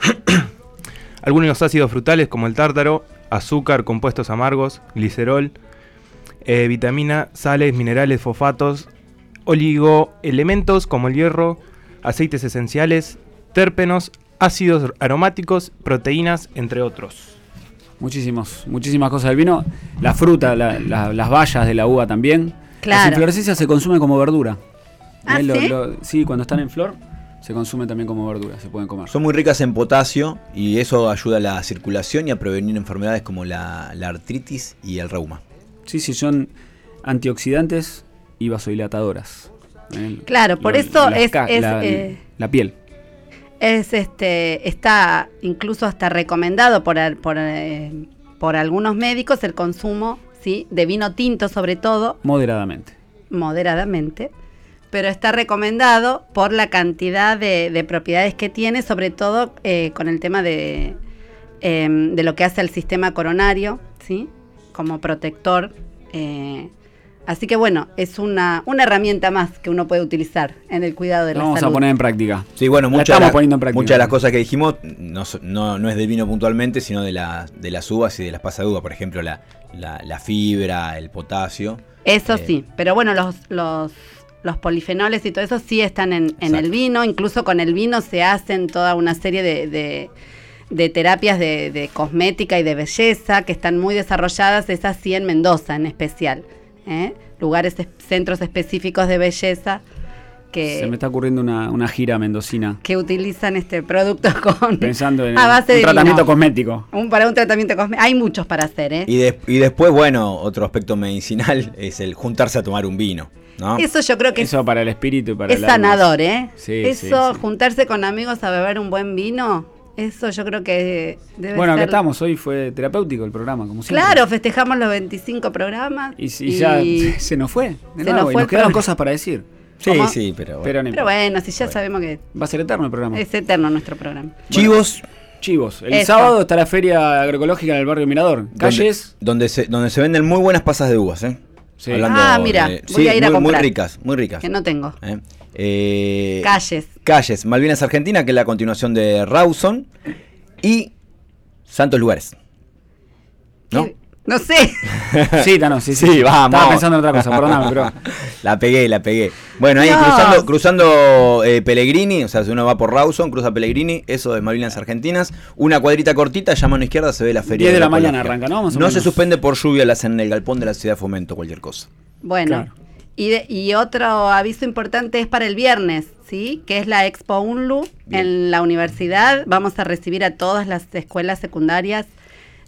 Algunos ácidos frutales como el tártaro, azúcar, compuestos amargos, glicerol. eh, vitamina, sales, minerales, fosfatos, oligoelementos como el hierro, aceites esenciales, térpenos, ácidos aromáticos, proteínas, entre otros. Muchísimos, muchísimas cosas del vino. La fruta, la- la- las bayas de la uva también. Claro. Las inflorescencias se consumen como verdura. Ah, lo- ¿sí? lo- sí, cuando están en flor, se consumen también como verdura, se pueden comer. Son muy ricas en potasio y eso ayuda a la circulación y a prevenir enfermedades como la, la artritis y el reuma. Sí, sí, son antioxidantes y vasodilatadoras. Eh, Claro, por lo- eso es- ca- es, la, eh, la piel. Es este, está incluso hasta recomendado por, por, eh, por algunos médicos el consumo ¿sí? de vino tinto sobre todo, Moderadamente. moderadamente, pero está recomendado por la cantidad de, de propiedades que tiene, sobre todo eh, con el tema de, em, de lo que hace al sistema coronario, ¿sí? como protector. eh, así que bueno, es una, una herramienta más que uno puede utilizar en el cuidado de Lo la vamos salud. a poner en práctica. Sí, bueno, La muchas de, estamos las- poniendo en práctica. muchas de las cosas que dijimos no, no, no es del vino puntualmente, sino de, la, de las uvas y de las pasas de uva. Por ejemplo, la, la- la fibra, el potasio. Eso Eh, sí, pero bueno, los, los, los polifenoles y todo eso sí están en, en el vino, incluso con el vino se hacen toda una serie de, de- de terapias de, de cosmética y de belleza que están muy desarrolladas, esas sí en Mendoza en especial, ¿eh? lugares, es- centros específicos de belleza Se me está ocurriendo una, una gira mendocina. que utilizan este producto con Pensando en a base un de tratamiento vino. cosmético. Un- para un tratamiento cosmético. Hay muchos para hacer, ¿eh? Y, de- y después, bueno, otro aspecto medicinal es el juntarse a tomar un vino. ¿no? Eso yo creo que es Eso para el espíritu y para es el sanador, ¿eh? Sí, eso, sí, sí. juntarse con amigos a beber un buen vino, eso yo creo que debe Bueno, acá ser... estamos. Hoy fue terapéutico el programa, como siempre. Claro, festejamos los 25 programas. Y, y ya se nos fue. De Se nuevo, nos y fue nos el quedaron programa. cosas para decir. Sí, ¿cómo? sí, pero, Pero, no Pero bueno, si ya sabemos que va a ser eterno el programa. es eterno nuestro programa. Chivos, Chivos. El Eso. sábado está la feria agroecológica en el barrio Mirador. Calles. Donde, donde se, donde se venden muy buenas pasas de uvas, ¿eh? Sí. Ah, mira, de- voy sí, a ir a muy, muy comprar. ricas, muy ricas. Que no tengo. ¿eh? Eh, Calles. Calles, Malvinas Argentina, que es la continuación de Rawson. Y Santos Lugares. ¿No? ¿Qué? No sé. Sí, Tano, sí, sí. Sí, vamos. Estaba pensando en otra cosa, perdóname, pero. La pegué, la pegué. Bueno, ahí Dios. cruzando, cruzando eh, Pellegrini, o sea, si uno va por Rawson, cruza Pellegrini, eso de Malvinas Argentinas, una cuadrita cortita, ya a mano izquierda se ve la feria. 10 de la mañana arranca, ¿no? Más o No menos. se suspende por lluvia, la hacen en el galpón de la ciudad de Fomento, cualquier cosa. Bueno, Claro. y, de- y otro aviso importante es para el viernes, ¿sí? Que es la Expo UNLU en la universidad. Vamos a recibir a todas las escuelas secundarias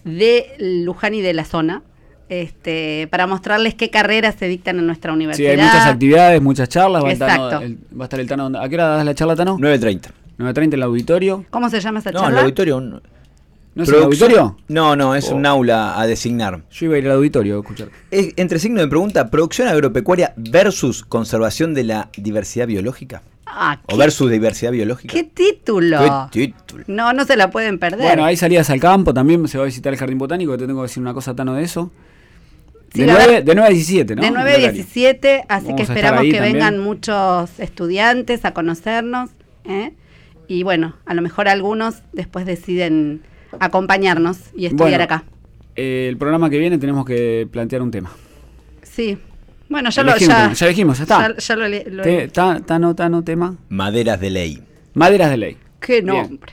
de Luján y de la zona. Este, para mostrarles qué carreras se dictan en nuestra Sí, universidad. hay muchas actividades, muchas charlas. Va, a estar- Exacto. el- va a estar el Tano. ¿A qué hora das la charla, Tano? 9.30. 9.30 en el auditorio. ¿Cómo se llama esa No, el charla? auditorio. No, ¿No es el auditorio? No, no, es Oh. un aula a designar. Yo iba a ir al auditorio a escuchar. Es- entre signo de pregunta, producción agropecuaria versus conservación de la diversidad biológica. Ah, O ¿qué, versus diversidad biológica. qué título? ¿Qué título? No, no se la pueden perder. Bueno, hay salidas al campo también. Se va a visitar el jardín botánico. que Te tengo que decir una cosa, Tano, de eso. Sí, de, la 9, verdad- de 9 a 17, ¿no? De 9 a El horario. 17, así Vamos que esperamos que también. vengan muchos estudiantes a conocernos. ¿eh? Y bueno, a lo mejor algunos después deciden acompañarnos y estudiar Bueno, acá. eh, el programa que viene tenemos que plantear un tema. Sí. Bueno, ya lo, ya, ya dijimos, ya está. Ya, ya lo, ele- lo- Te- ta- Tano, Tano, tema. Maderas de ley. Maderas de ley. Qué Bien. nombre.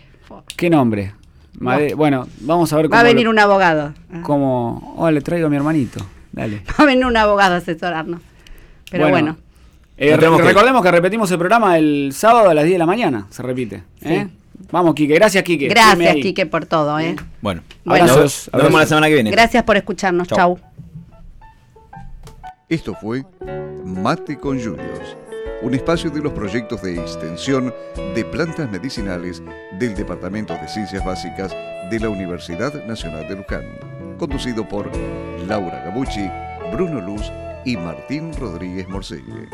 ¿Qué nombre? Made- Bueno, vamos a ver Va cómo. a venir lo- un abogado. cómo- Oh, le traigo a mi hermanito. Dale. Va a venir un abogado a asesorarnos. Pero bueno. Eh, re- que- recordemos que repetimos el programa el sábado a las 10 de la mañana. Se repite. ¿eh? Vamos, Quique. Gracias, Quique. Gracias. Quique, por todo. ¿eh? Bueno, Bueno. nos, Abrazos, nos vemos la semana que viene. Gracias por escucharnos. Chau. Chau. Esto fue Mate con Juniors, un espacio de los proyectos de extensión de plantas medicinales del Departamento de Ciencias Básicas de la Universidad Nacional de Luján, conducido por Laura Gabucci, Bruno Luz y Martín Rodríguez Morcelle.